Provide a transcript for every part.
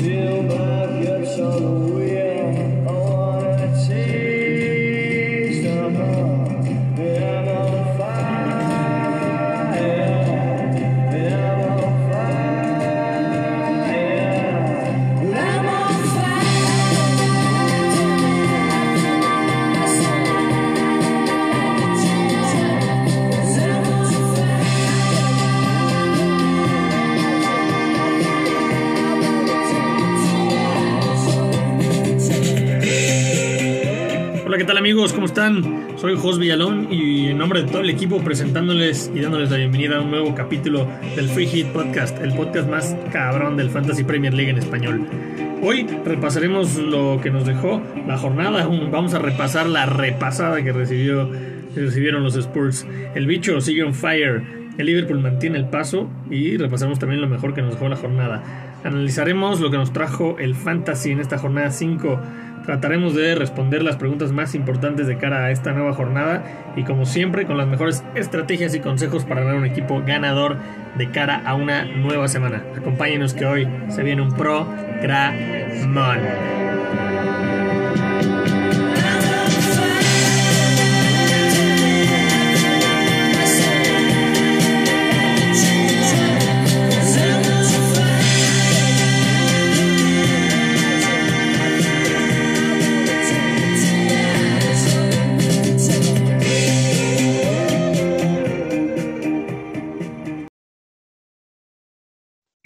Feel my guts on the wheel. ¿Cómo están? Soy Jos Villalón y en nombre de todo el equipo presentándoles y dándoles la bienvenida a un nuevo capítulo del Free Hit Podcast, el podcast más cabrón del Fantasy Premier League en español. Hoy repasaremos lo que nos dejó la jornada, vamos a repasar la repasada que recibió, recibieron los Spurs. El bicho sigue on fire, el Liverpool mantiene el paso y repasaremos también lo mejor que nos dejó la jornada. Analizaremos lo que nos trajo el Fantasy en esta jornada 5 Trataremos de responder las preguntas más importantes de cara a esta nueva jornada y como siempre con las mejores estrategias y consejos para ganar un equipo ganador de cara a una nueva semana. Acompáñenos que hoy se viene un pro.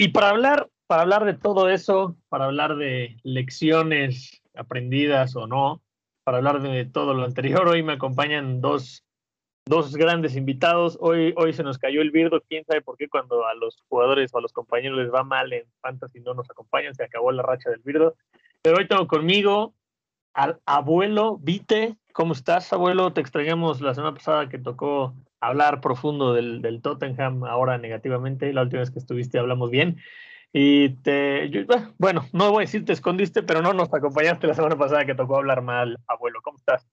Y para hablar, para hablar de todo eso, para hablar de lecciones aprendidas o no, para hablar de todo lo anterior, hoy me acompañan dos, dos grandes invitados. Hoy, hoy se nos cayó el birdo, quién sabe por qué cuando a los jugadores o a los compañeros les va mal en Fantasy no nos acompañan, se acabó la racha del birdo. Pero hoy tengo conmigo al abuelo Vite. ¿Cómo estás, abuelo? Te extrañamos la semana pasada que tocó hablar profundo del, del, Tottenham, ahora negativamente. La última vez que estuviste hablamos bien. Y te, yo, bueno, no voy a decir te escondiste, pero no nos acompañaste la semana pasada que tocó hablar mal, abuelo. ¿Cómo estás?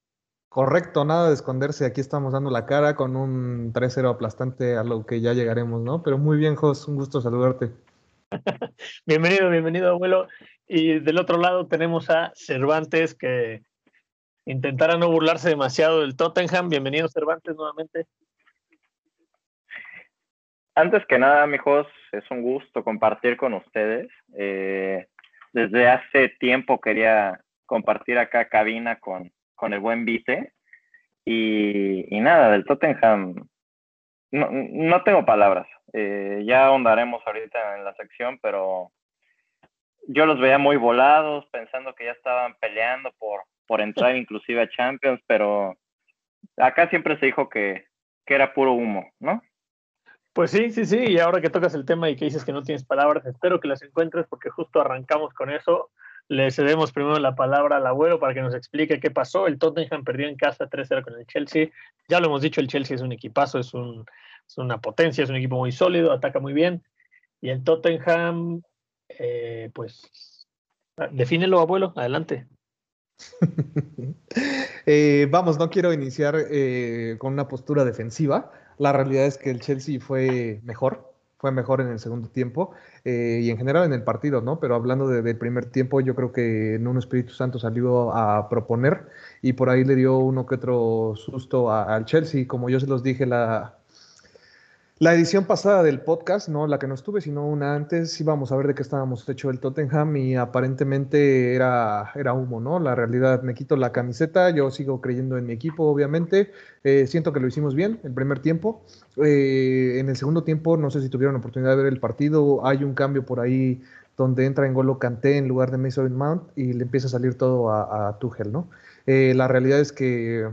Correcto, nada de esconderse. Aquí estamos dando la cara con un 3-0 aplastante a lo que ya llegaremos, ¿no? Pero muy bien, Jos, un gusto saludarte. bienvenido, bienvenido, abuelo. Y del otro lado tenemos a Cervantes, que intentara no burlarse demasiado del Tottenham. Bienvenido, Cervantes, nuevamente. Antes que nada, mijos, es un gusto compartir con ustedes. Eh, desde hace tiempo quería compartir acá cabina con, con el buen Vite. Y, y nada, del Tottenham, no, no tengo palabras. Eh, ya ahondaremos ahorita en la sección, pero yo los veía muy volados, pensando que ya estaban peleando por, por entrar inclusive a Champions, pero acá siempre se dijo que, que era puro humo, ¿no? Pues sí, sí, sí, y ahora que tocas el tema y que dices que no tienes palabras, espero que las encuentres porque justo arrancamos con eso. Le cedemos primero la palabra al abuelo para que nos explique qué pasó. El Tottenham perdió en casa 3-0 con el Chelsea. Ya lo hemos dicho, el Chelsea es un equipazo, es, un, una potencia, es un equipo muy sólido, ataca muy bien. Y el Tottenham, eh, pues, defínelo, abuelo, adelante. eh, vamos, no quiero iniciar eh, con una postura defensiva. La realidad es que el Chelsea fue mejor, fue mejor en el segundo tiempo eh, y en general en el partido, ¿no? Pero hablando del de primer tiempo, yo creo que Nuno Espíritu Santo salió a proponer y por ahí le dio uno que otro susto al Chelsea. Como yo se los dije la, la edición pasada del podcast, no la que no estuve, sino una antes, íbamos a ver de qué estábamos hecho el Tottenham y aparentemente era, era humo, ¿no? La realidad, me quito la camiseta, yo sigo creyendo en mi equipo, obviamente. Eh, siento que lo hicimos bien el primer tiempo. Eh, en el segundo tiempo, no sé si tuvieron oportunidad de ver el partido, hay un cambio por ahí donde entra en Golo Kanté en lugar de Mason Mount y le empieza a salir todo a, a Tuchel, ¿no? Eh, la realidad es que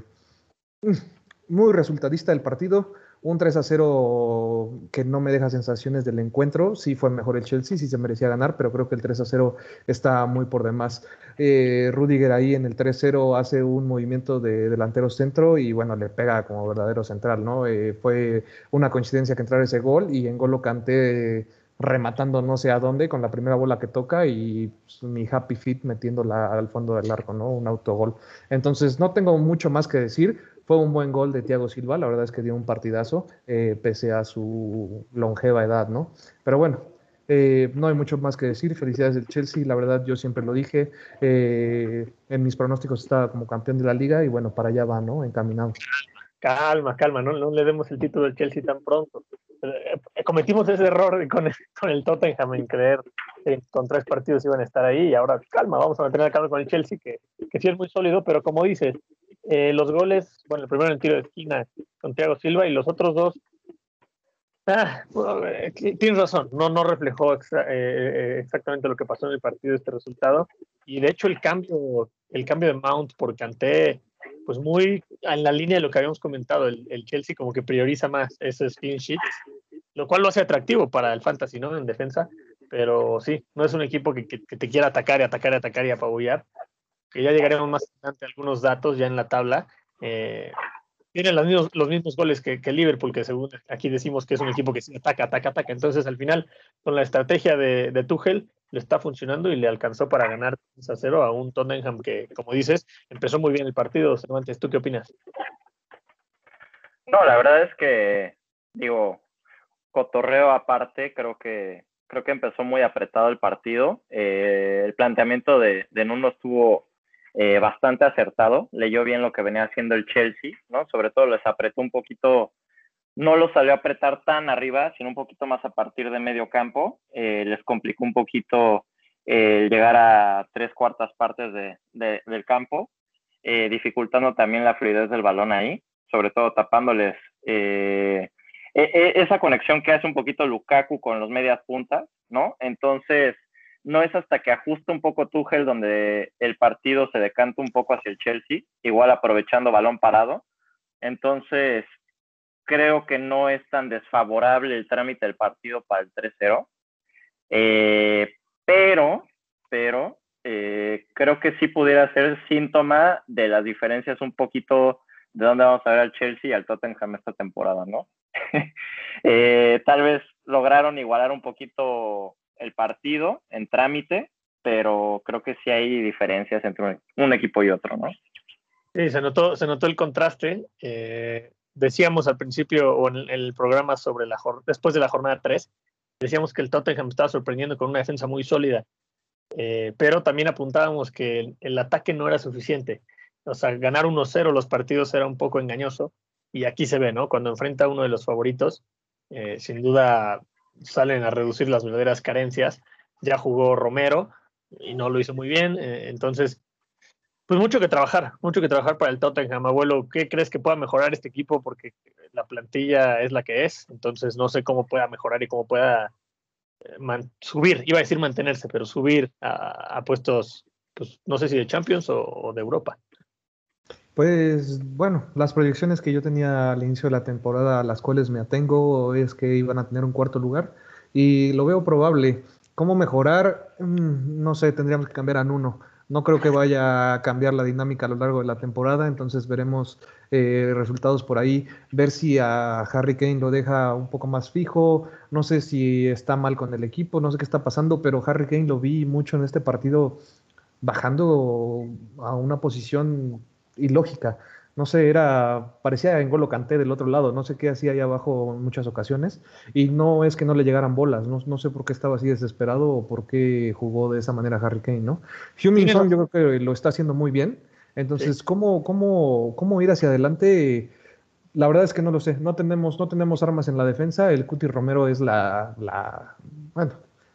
muy resultadista el partido un 3 a 0 que no me deja sensaciones del encuentro. Sí fue mejor el Chelsea, sí se merecía ganar, pero creo que el 3 a 0 está muy por demás. Eh, Rudiger ahí en el 3-0 hace un movimiento de delantero centro y bueno, le pega como verdadero central, ¿no? Eh, fue una coincidencia que entrara ese gol y en gol lo canté rematando no sé a dónde con la primera bola que toca y pues, mi happy fit metiéndola al fondo del arco, ¿no? Un autogol. Entonces no tengo mucho más que decir. Fue un buen gol de Thiago Silva, la verdad es que dio un partidazo, eh, pese a su longeva edad, ¿no? Pero bueno, Eh, no hay mucho más que decir. Felicidades del Chelsea. La verdad, yo siempre lo dije. Eh, en mis pronósticos estaba como campeón de la liga y bueno, para allá va, ¿no? Encaminado. Calma, calma, no, no le demos el título del Chelsea tan pronto. Cometimos ese error con el, con el Tottenham en creer que con tres partidos iban a estar ahí y ahora calma, vamos a mantener calma con el Chelsea, que sí es muy sólido, pero como dices, eh, los goles, bueno, el primero en tiro de esquina con Thiago Silva y los otros dos, ah, eh, tienes razón, no, no reflejó exactamente lo que pasó en el partido este resultado y de hecho el cambio, el cambio de Mount por Kanté pues muy en la línea de lo que habíamos comentado, el, el Chelsea como que prioriza más esos clean sheets, lo cual lo hace atractivo para el fantasy, ¿no? En defensa, pero sí, no es un equipo que, que, te quiera atacar y atacar y atacar y apabullar, que ya llegaremos más adelante a algunos datos ya en la tabla. Eh, tienen los mismos, los mismos goles que, que, Liverpool, que según aquí decimos que es un equipo que sí ataca, ataca, ataca. Entonces, al final, con la estrategia de, de Tuchel, le está funcionando y le alcanzó para ganar 3 a 0 a un Tottenham que, como dices, empezó muy bien el partido. Cervantes, ¿tú qué opinas? No, la verdad es que, digo, cotorreo aparte, creo que creo que empezó muy apretado el partido. Eh, el planteamiento de, de Nuno estuvo eh, bastante acertado, leyó bien lo que venía haciendo el Chelsea, ¿no? Sobre todo les apretó un poquito, no lo salió a apretar tan arriba, sino un poquito más a partir de medio campo, eh, les complicó un poquito eh, llegar a tres cuartas partes de, de, del campo, eh, dificultando también la fluidez del balón ahí, sobre todo tapándoles e, e, esa conexión que hace un poquito Lukaku con los medias puntas, ¿no? Entonces, no es hasta que ajusta un poco Tuchel donde el partido se decanta un poco hacia el Chelsea, igual aprovechando balón parado. Entonces, creo que no es tan desfavorable el trámite del partido para el 3-0. Eh, pero, pero, eh, creo que sí pudiera ser síntoma de las diferencias un poquito de dónde vamos a ver al Chelsea y al Tottenham esta temporada, ¿no? eh, tal vez lograron igualar un poquito el partido en trámite, pero creo que sí hay diferencias entre un, equipo y otro, ¿no? Sí, se notó, se notó el contraste. Eh, decíamos al principio o en el, programa sobre la después de la jornada 3, decíamos que el Tottenham estaba sorprendiendo con una defensa muy sólida, eh, pero también apuntábamos que el, el, ataque no era suficiente. O sea, ganar 1-0 los partidos era un poco engañoso y aquí se ve, ¿no? Cuando enfrenta a uno de los favoritos, eh, sin duda salen a reducir las verdaderas carencias. Ya jugó Romero y no lo hizo muy bien, eh, entonces, pues mucho que trabajar, mucho que trabajar para el Tottenham. Abuelo, ¿qué crees que pueda mejorar este equipo? Porque la plantilla es la que es, entonces no sé cómo pueda mejorar y cómo pueda eh, subir, iba a decir mantenerse, pero subir a, puestos, pues no sé si de Champions o de Europa. Pues bueno, las proyecciones que yo tenía al inicio de la temporada, a las cuales me atengo, es que iban a tener un cuarto lugar y lo veo probable. ¿Cómo mejorar? No sé, tendríamos que cambiar a Nuno. No creo que vaya a cambiar la dinámica a lo largo de la temporada, entonces veremos eh, resultados por ahí, ver si a Harry Kane lo deja un poco más fijo, no sé si está mal con el equipo, no sé qué está pasando, pero Harry Kane lo vi mucho en este partido bajando a una posición ilógica. No sé, era, parecía en Golo Canté del otro lado, no sé qué hacía ahí abajo en muchas ocasiones, y no es que no le llegaran bolas, no, no sé por qué estaba así desesperado o por qué jugó de esa manera Harry Kane, ¿no? Human Son yo creo que lo está haciendo muy bien, entonces, sí. ¿cómo, cómo, ¿cómo ir hacia adelante? La verdad es que no lo sé, no tenemos, no tenemos armas en la defensa, el Cuti Romero es la, la, bueno,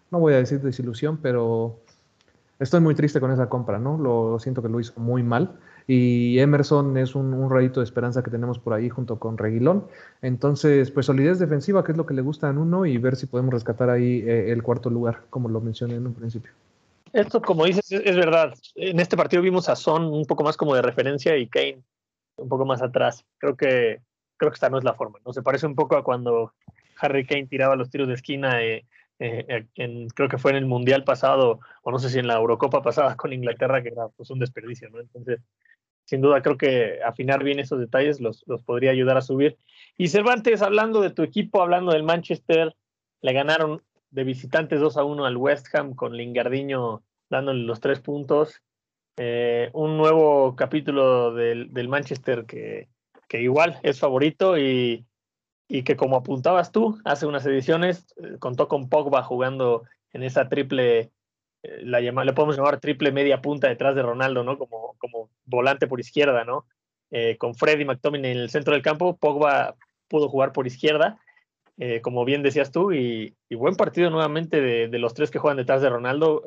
no voy a decir desilusión, pero estoy muy triste con esa compra, ¿no? Lo siento que lo hizo muy mal y Emerson es un, rayito de esperanza que tenemos por ahí junto con Reguilón. Entonces, pues solidez defensiva, que es lo que le gusta a uno, y ver si podemos rescatar ahí eh, el cuarto lugar, como lo mencioné en un principio. Esto, como dices, es, es, verdad. En este partido vimos a Son un poco más como de referencia y Kane un poco más atrás. Creo que, creo que esta no es la forma. ¿no? Se parece un poco a cuando Harry Kane tiraba los tiros de esquina. Eh, eh, en, creo que fue en el Mundial pasado, o no sé si en la Eurocopa pasada con Inglaterra, que era pues, un desperdicio, ¿no? Entonces, sin duda creo que afinar bien esos detalles los, los, podría ayudar a subir. Y Cervantes, hablando de tu equipo, hablando del Manchester, le ganaron de visitantes 2 a 1 al West Ham con Lingardiño dándole los tres puntos. Eh, un nuevo capítulo del, del Manchester que, que, igual es favorito y y que como apuntabas tú, hace unas ediciones eh, contó con Pogba jugando en esa triple, eh, la le podemos llamar triple media punta detrás de Ronaldo, ¿no? Como, como volante por izquierda, ¿no? Eh, con Freddy McTominay en el centro del campo, Pogba pudo jugar por izquierda, como bien decías tú, y, buen partido nuevamente de, los tres que juegan detrás de Ronaldo,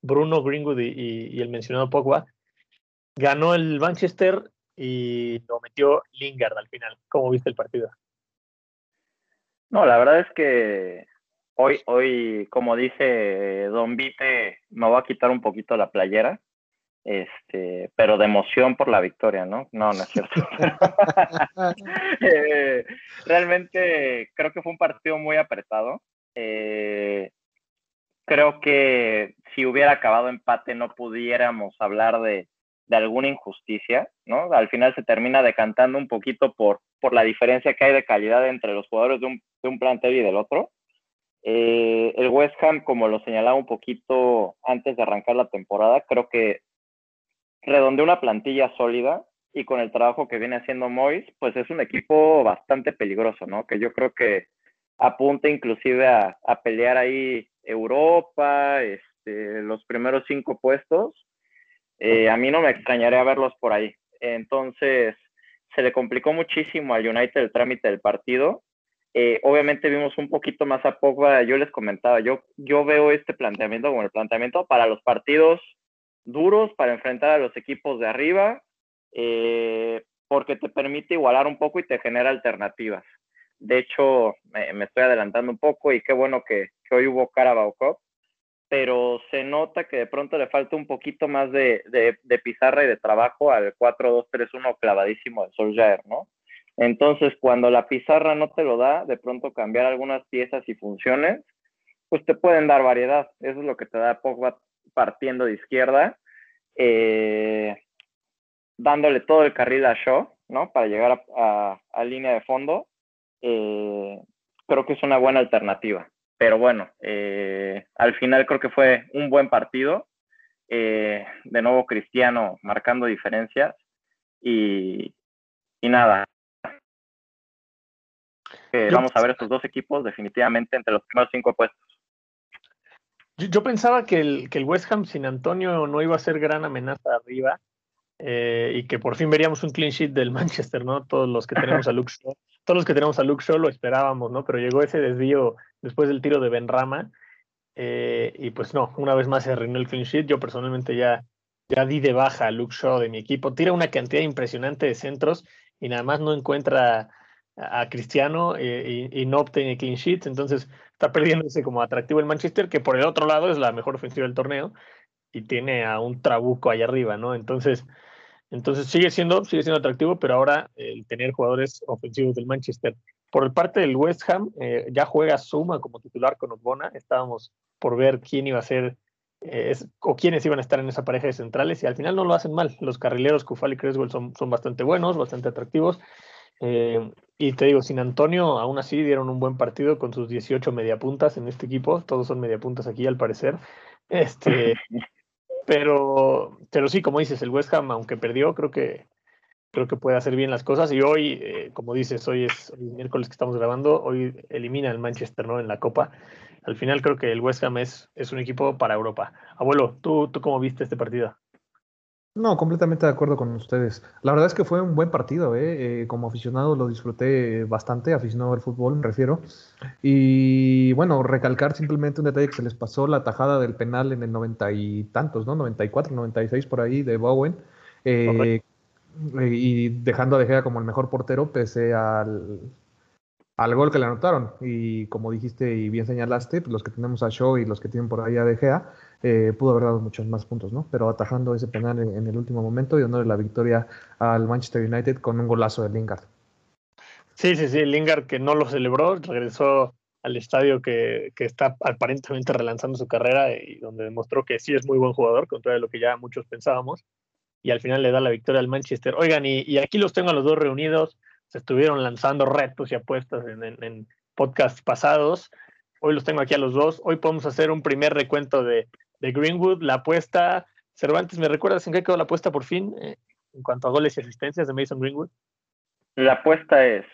Bruno, Greenwood y, y el mencionado Pogba. Ganó el Manchester y lo metió Lingard al final. ¿Cómo viste el partido? No, la verdad es que hoy, hoy, como dice Don Vite, me voy a quitar un poquito la playera, este, pero de emoción por la victoria, ¿no? No, no es cierto. Eh, realmente creo que fue un partido muy apretado. Eh, creo que si hubiera acabado empate no pudiéramos hablar de, de alguna injusticia, ¿no? Al final se termina decantando un poquito por, por la diferencia que hay de calidad entre los jugadores de un, de un plantel y del otro. Eh, el West Ham, como lo señalaba un poquito antes de arrancar la temporada, creo que redondeó una plantilla sólida y con el trabajo que viene haciendo Moyes, pues es un equipo bastante peligroso, ¿no? Que yo creo que apunta inclusive a, a pelear ahí Europa, este, los primeros cinco puestos eh, a mí no me extrañaría verlos por ahí. Entonces, se le complicó muchísimo al United el trámite del partido. Eh, obviamente vimos un poquito más a Pogba, yo les comentaba, yo, veo este planteamiento como el planteamiento para los partidos duros, para enfrentar a los equipos de arriba, eh, porque te permite igualar un poco y te genera alternativas. De hecho, me, estoy adelantando un poco y qué bueno que, que hoy hubo Carabao Cup, pero se nota que de pronto le falta un poquito más de, de, pizarra y de trabajo al 4-2-3-1 clavadísimo de Solskjaer, ¿no? Entonces, cuando la pizarra no te lo da, de pronto cambiar algunas piezas y funciones, pues te pueden dar variedad. Eso es lo que te da Pogba partiendo de izquierda, eh, dándole todo el carril a Shaw, ¿no? Para llegar a, a, línea de fondo. Eh, creo que es una buena alternativa pero bueno, eh, al final creo que fue un buen partido. Eh, de nuevo Cristiano marcando diferencias y, nada. vamos a ver estos dos equipos definitivamente entre los primeros cinco puestos. Yo, pensaba que el, que el West Ham sin Antonio no iba a ser gran amenaza arriba eh, y que por fin veríamos un clean sheet del Manchester, ¿no? Todos los que tenemos a Luke todos los que tenemos a Luke Shaw lo esperábamos, ¿no? Pero llegó ese desvío después del tiro de Benrama. Eh, y pues no, una vez más se arruinó el clean sheet. Yo personalmente ya, ya di de baja a Luke Shaw de mi equipo. Tira una cantidad impresionante de centros y nada más no encuentra a, Cristiano eh, y, no obtiene clean sheet. Entonces está perdiéndose como atractivo el Manchester, que por el otro lado es la mejor ofensiva del torneo y tiene a un trabuco allá arriba, ¿no? Entonces entonces sigue siendo, sigue siendo atractivo, pero ahora el tener jugadores ofensivos del Manchester. Por el parte del West Ham, eh, ya juega Suma como titular con Osbona. Estábamos por ver quién iba a ser eh, o quiénes iban a estar en esa pareja de centrales y al final no lo hacen mal. Los carrileros Kufal y Creswell son, son bastante buenos, bastante atractivos. Eh, y te digo, sin Antonio, aún así dieron un buen partido con sus 18 mediapuntas en este equipo. Todos son mediapuntas aquí, al parecer. Este, Pero, pero sí, como dices, el West Ham, aunque perdió, creo que creo que puede hacer bien las cosas. Y hoy, eh, como dices, hoy es miércoles que estamos grabando, hoy elimina al Manchester ¿no? en la Copa. Al final creo que el West Ham es, es un equipo para Europa. Abuelo, ¿tú, ¿tú cómo viste este partido? No, completamente de acuerdo con ustedes. La verdad es que fue un buen partido, ¿eh? Eh, como aficionado lo disfruté bastante, aficionado al fútbol me refiero. Y bueno, recalcar simplemente un detalle que se les pasó la tajada del penal en el noventa y tantos, ¿no? 94, 96 por ahí de Bowen. Eh, y dejando a De Gea como el mejor portero pese al, al gol que le anotaron. Y como dijiste y bien señalaste, pues los que tenemos a Shaw y los que tienen por ahí a De Gea, eh, pudo haber dado muchos más puntos, ¿no? Pero atajando ese penal en, el último momento y dándole la victoria al Manchester United con un golazo de Lingard. Sí, sí, sí, Lingard que no lo celebró, regresó al estadio que, que, está aparentemente relanzando su carrera y donde demostró que sí es muy buen jugador, contra lo que ya muchos pensábamos, y al final le da la victoria al Manchester. Oigan, y, aquí los tengo a los dos reunidos, se estuvieron lanzando retos y apuestas en, podcasts pasados, hoy los tengo aquí a los dos, hoy podemos hacer un primer recuento de de Greenwood, la apuesta. Cervantes, ¿me recuerdas en qué quedó la apuesta por fin eh, en cuanto a goles y asistencias de Mason Greenwood? La apuesta es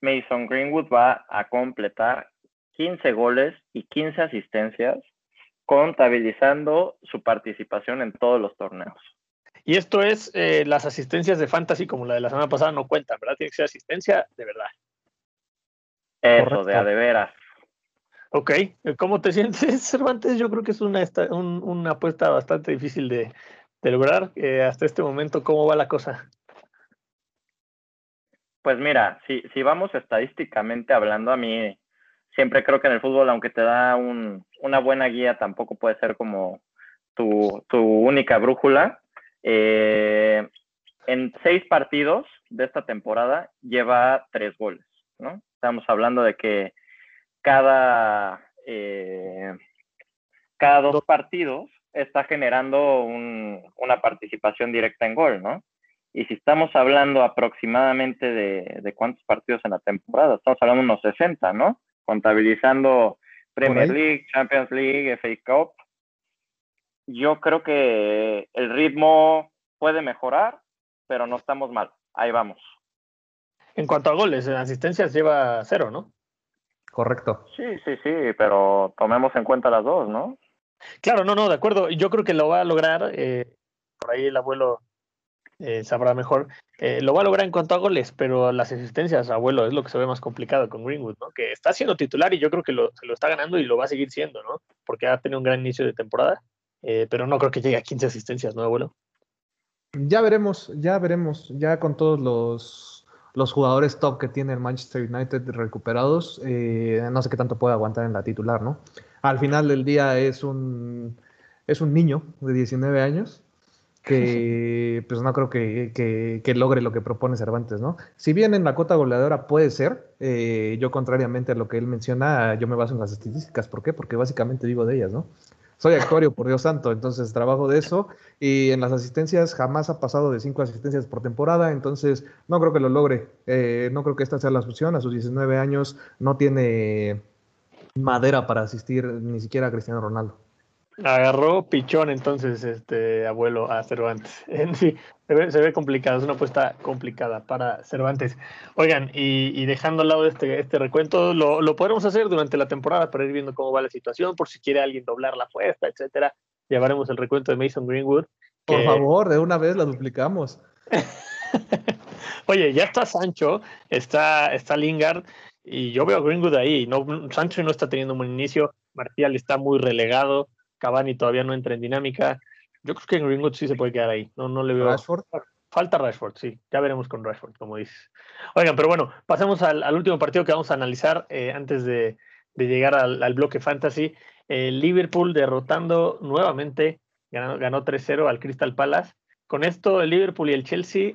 Mason Greenwood va a completar 15 goles y 15 asistencias, contabilizando su participación en todos los torneos. Y esto es, eh, las asistencias de fantasy, como la de la semana pasada, no cuentan, ¿verdad? Tiene que ser asistencia de verdad. Eso, Correcto. de a de veras. Ok, ¿cómo te sientes, Cervantes? Yo creo que es una, esta- un- una apuesta bastante difícil de, de lograr. Eh, hasta este momento, ¿cómo va la cosa? Pues mira, si, si vamos estadísticamente hablando, a mí siempre creo que en el fútbol, aunque te da un- una buena guía, tampoco puede ser como tu, tu única brújula. Eh, en seis partidos de esta temporada lleva tres goles, ¿no? Estamos hablando de que cada, eh, cada dos partidos está generando un- una participación directa en gol, ¿no? Y si estamos hablando aproximadamente de, de cuántos partidos en la temporada, estamos hablando de unos 60, ¿no? Contabilizando Premier. League, Champions League, FA Cup. Yo creo que el ritmo puede mejorar, pero no estamos mal. Ahí vamos. En cuanto a goles, en asistencias lleva cero, ¿no? Correcto. Sí, sí, sí, pero tomemos en cuenta las dos, ¿no? Claro, no, no, de acuerdo. Yo creo que lo va a lograr. eh, por ahí el abuelo eh, sabrá mejor. Eh, lo va a lograr en cuanto a goles, pero las asistencias, abuelo, es lo que se ve más complicado con Greenwood, ¿no? Que está siendo titular y yo creo que lo, se lo está ganando y lo va a seguir siendo, ¿no? Porque ha tenido un gran inicio de temporada, eh, pero no creo que llegue a 15 asistencias, ¿no, abuelo? Ya veremos, ya veremos, ya con todos los, los jugadores top que tiene el Manchester United recuperados, eh, no sé qué tanto puede aguantar en la titular, ¿no? Al final del día es un, es un niño de 19 años que pues no creo que, que- que logre lo que propone Cervantes, ¿no? Si bien en la cota goleadora puede ser, eh, yo contrariamente a lo que él menciona, yo me baso en las estadísticas. ¿Por qué? Porque básicamente vivo de ellas, ¿no? Soy actuario, por Dios santo, entonces trabajo de eso y en las asistencias jamás ha pasado de cinco asistencias por temporada, entonces no creo que lo logre. Eh, no creo que esta sea la solución. A sus 19 años no tiene madera para asistir ni siquiera a Cristiano Ronaldo. Agarró pichón entonces este abuelo a Cervantes. En sí, se ve, se ve complicado, es una apuesta complicada para Cervantes. Oigan, y, y dejando al lado este, este recuento, lo, lo podremos hacer durante la temporada para ir viendo cómo va la situación, por si quiere alguien doblar la apuesta, etcétera. Llevaremos el recuento de Mason Greenwood. Por favor, de una vez la duplicamos. Oye, ya está Sancho, está, está Lingard, y yo veo a Greenwood ahí. No, Sancho no está teniendo un buen inicio, Martial está muy relegado, Cavani todavía no entra en dinámica. Yo creo que Greenwood sí se puede quedar ahí. No, no le veo. Rashford. Falta Rashford, sí. Ya veremos con Rashford, como dices. Oigan, pero bueno, pasemos al, al último partido que vamos a analizar eh, antes de, de llegar al, al bloque fantasy. Liverpool derrotando nuevamente, ganó, ganó 3-0 al Crystal Palace. Con esto, el Liverpool y el Chelsea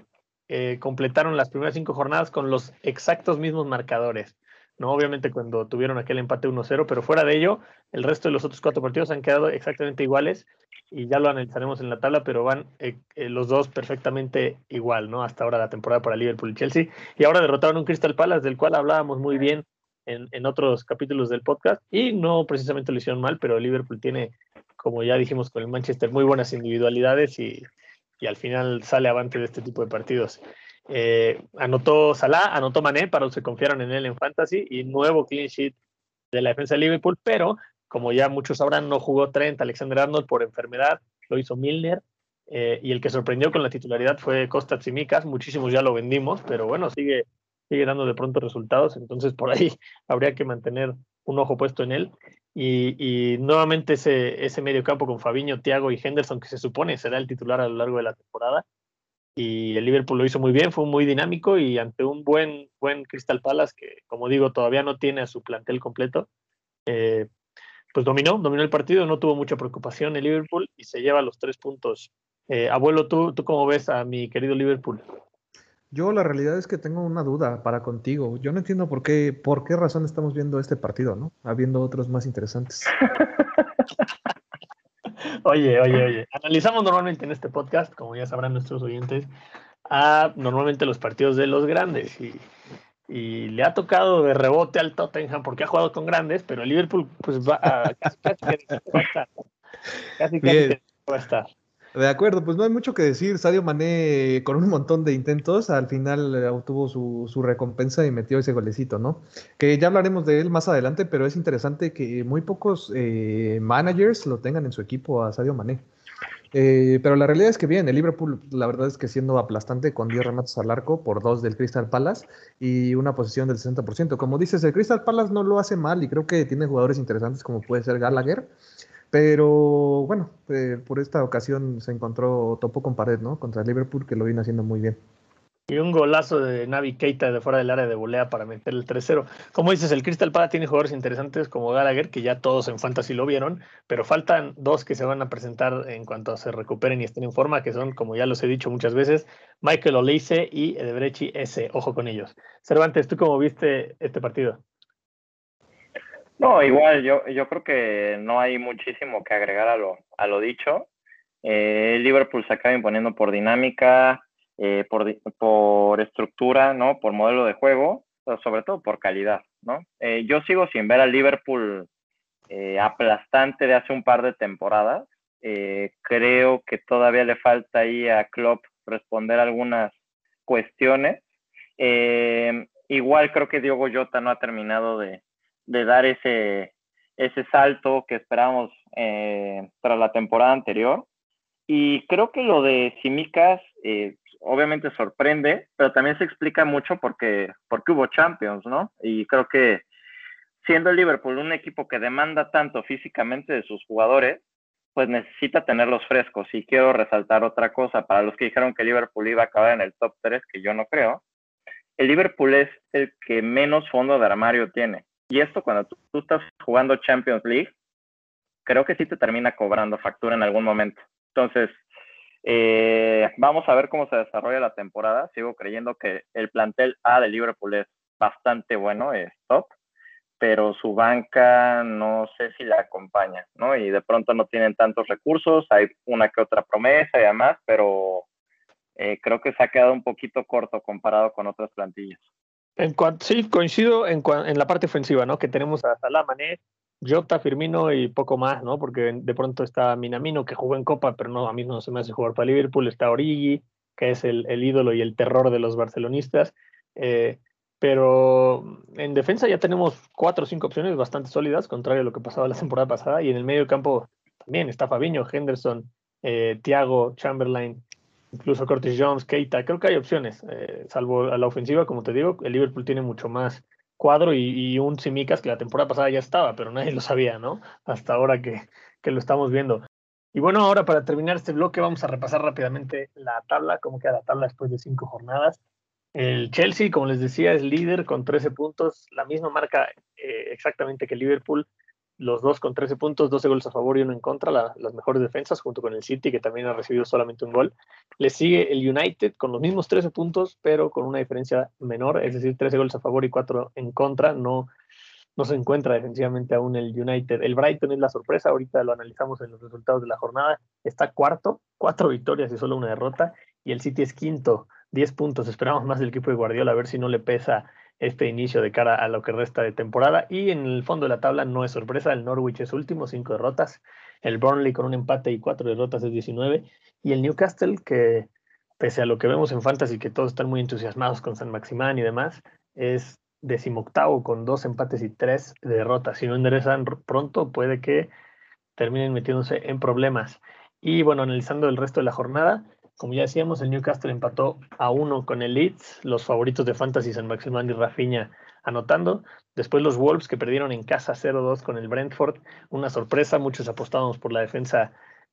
eh, completaron las primeras cinco jornadas con los exactos mismos marcadores. No, obviamente cuando tuvieron aquel empate 1-0, pero fuera de ello, el resto de los otros cuatro partidos han quedado exactamente iguales y ya lo analizaremos en la tabla, pero van eh, eh, los dos perfectamente igual, ¿no? Hasta ahora la temporada para Liverpool y Chelsea. Y ahora derrotaron un Crystal Palace, del cual hablábamos muy bien en, en otros capítulos del podcast, y no precisamente lo hicieron mal, pero Liverpool tiene, como ya dijimos con el Manchester, muy buenas individualidades y, y al final sale avante de este tipo de partidos. Eh, anotó Salah, anotó Mané para los que confiaron en él en Fantasy y nuevo clean sheet de la defensa de Liverpool, pero como ya muchos sabrán, no jugó Trent, Alexander Arnold por enfermedad, lo hizo Milner, eh, y el que sorprendió con la titularidad fue Costa Tsimikas, muchísimos ya lo vendimos, pero bueno, sigue, sigue dando de pronto resultados, entonces por ahí habría que mantener un ojo puesto en él. Y, y nuevamente ese, ese medio campo con Fabiño, Thiago y Henderson, que se supone será el titular a lo largo de la temporada, y el Liverpool lo hizo muy bien, fue muy dinámico y ante un buen, buen Crystal Palace que, como digo, todavía no tiene a su plantel completo, eh, pues dominó, dominó el partido, no tuvo mucha preocupación el Liverpool y se lleva los tres puntos. Eh, abuelo, ¿tú, ¿tú cómo ves a mi querido Liverpool? Yo la realidad es que tengo una duda para contigo. Yo no entiendo por qué, por qué razón estamos viendo este partido, ¿no? Habiendo otros más interesantes. Oye, oye, oye. Analizamos normalmente en este podcast, como ya sabrán nuestros oyentes, a normalmente los partidos de los grandes y, y le ha tocado de rebote al Tottenham porque ha jugado con grandes, pero el Liverpool pues va a, casi casi. Casi casi Bien. que va a estar. De acuerdo, pues no hay mucho que decir. Sadio Mané, con un montón de intentos, al final eh, obtuvo su, recompensa y metió ese golecito, ¿no? Que ya hablaremos de él más adelante, pero es interesante que muy pocos eh, managers lo tengan en su equipo a Sadio Mané. Eh, pero la realidad es que bien, el Liverpool, la verdad es que siendo aplastante con 10 remates al arco por dos del Crystal Palace y una posición del 60%. Como dices, el Crystal Palace no lo hace mal y creo que tiene jugadores interesantes como puede ser Gallagher. Pero bueno, eh, por esta ocasión se encontró, topo con pared, ¿no? Contra Liverpool, que lo viene haciendo muy bien. Y un golazo de Navi Keita de fuera del área de volea para meter el 3-0. Como dices, el Crystal Palace tiene jugadores interesantes como Gallagher, que ya todos en Fantasy lo vieron, pero faltan dos que se van a presentar en cuanto se recuperen y estén en forma, que son, como ya los he dicho muchas veces, Michael Oleise y Edebrechi S. Ojo con ellos. Cervantes, ¿tú cómo viste este partido? No, igual, yo, yo creo que no hay muchísimo que agregar a lo, a lo dicho. Eh, Liverpool se acaba imponiendo por dinámica, eh, por, por, estructura, ¿no? Por modelo de juego, pero sobre todo por calidad, ¿no? Eh, yo sigo sin ver al Liverpool eh, aplastante de hace un par de temporadas. Eh, creo que todavía le falta ahí a Klopp responder algunas cuestiones. Igual creo que Diogo Jota no ha terminado de, de dar ese, ese salto que esperábamos tras la temporada anterior. Y creo que lo de Simicas eh, obviamente sorprende, pero también se explica mucho porque, porque hubo Champions, ¿no? Y creo que siendo el Liverpool un equipo que demanda tanto físicamente de sus jugadores, pues necesita tenerlos frescos. Y quiero resaltar otra cosa, para los que dijeron que Liverpool iba a acabar en el top 3, que yo no creo, el Liverpool es el que menos fondo de armario tiene. Y esto cuando tú, estás jugando Champions League, creo que sí te termina cobrando factura en algún momento. Entonces, eh, vamos a ver cómo se desarrolla la temporada. Sigo creyendo que el plantel A de Liverpool es bastante bueno, es top, pero su banca no sé si la acompaña, ¿no? Y de pronto no tienen tantos recursos, hay una que otra promesa y demás, pero eh, creo que se ha quedado un poquito corto comparado con otras plantillas. En sí, coincido en, en la parte ofensiva, ¿no? Que tenemos a Salah, Mané, Jota, Firmino y poco más, ¿no? Porque de pronto está Minamino, que jugó en Copa, pero no, a mí no se me hace jugar para Liverpool. Está Origi, que es el, el ídolo y el terror de los barcelonistas. Eh, pero en defensa ya tenemos cuatro o cinco opciones bastante sólidas, contrario a lo que pasaba la temporada pasada. Y en el medio campo también está Fabiño, Henderson, eh, Thiago, Chamberlain, incluso Curtis Jones, Keita. Creo que hay opciones, eh, salvo a la ofensiva, como te digo, el Liverpool tiene mucho más cuadro y, un Simicas que la temporada pasada ya estaba, pero nadie lo sabía, ¿no? Hasta ahora que, que, lo estamos viendo. Y bueno, ahora para terminar este bloque vamos a repasar rápidamente la tabla, cómo queda la tabla después de cinco jornadas. El Chelsea, como les decía, es líder con 13 puntos, la misma marca eh, exactamente que Liverpool, los dos con 13 puntos, 12 goles a favor y uno en contra, la, las mejores defensas, junto con el City, que también ha recibido solamente un gol. Le sigue el United con los mismos 13 puntos, pero con una diferencia menor, es decir, 13 goles a favor y 4 en contra. No, no se encuentra defensivamente aún el United. El Brighton es la sorpresa, ahorita lo analizamos en los resultados de la jornada. Está cuarto, cuatro victorias y solo una derrota, y el City es quinto, 10 puntos. Esperamos más del equipo de Guardiola, a ver si no le pesa este inicio de cara a lo que resta de temporada. Y en el fondo de la tabla no es sorpresa, el Norwich es último, cinco derrotas, el Burnley con un empate y cuatro derrotas es 19, y el Newcastle que pese a lo que vemos en Fantasy, que todos están muy entusiasmados con San Maximán y demás, es decimoctavo con dos empates y tres derrotas. Si no enderezan pronto, puede que terminen metiéndose en problemas. Y bueno, analizando el resto de la jornada, como ya decíamos, el Newcastle empató a uno con el Leeds, los favoritos de Fantasy San Maximán y Rafinha anotando. Después los Wolves que perdieron en casa 0-2 con el Brentford, una sorpresa, muchos apostábamos por la defensa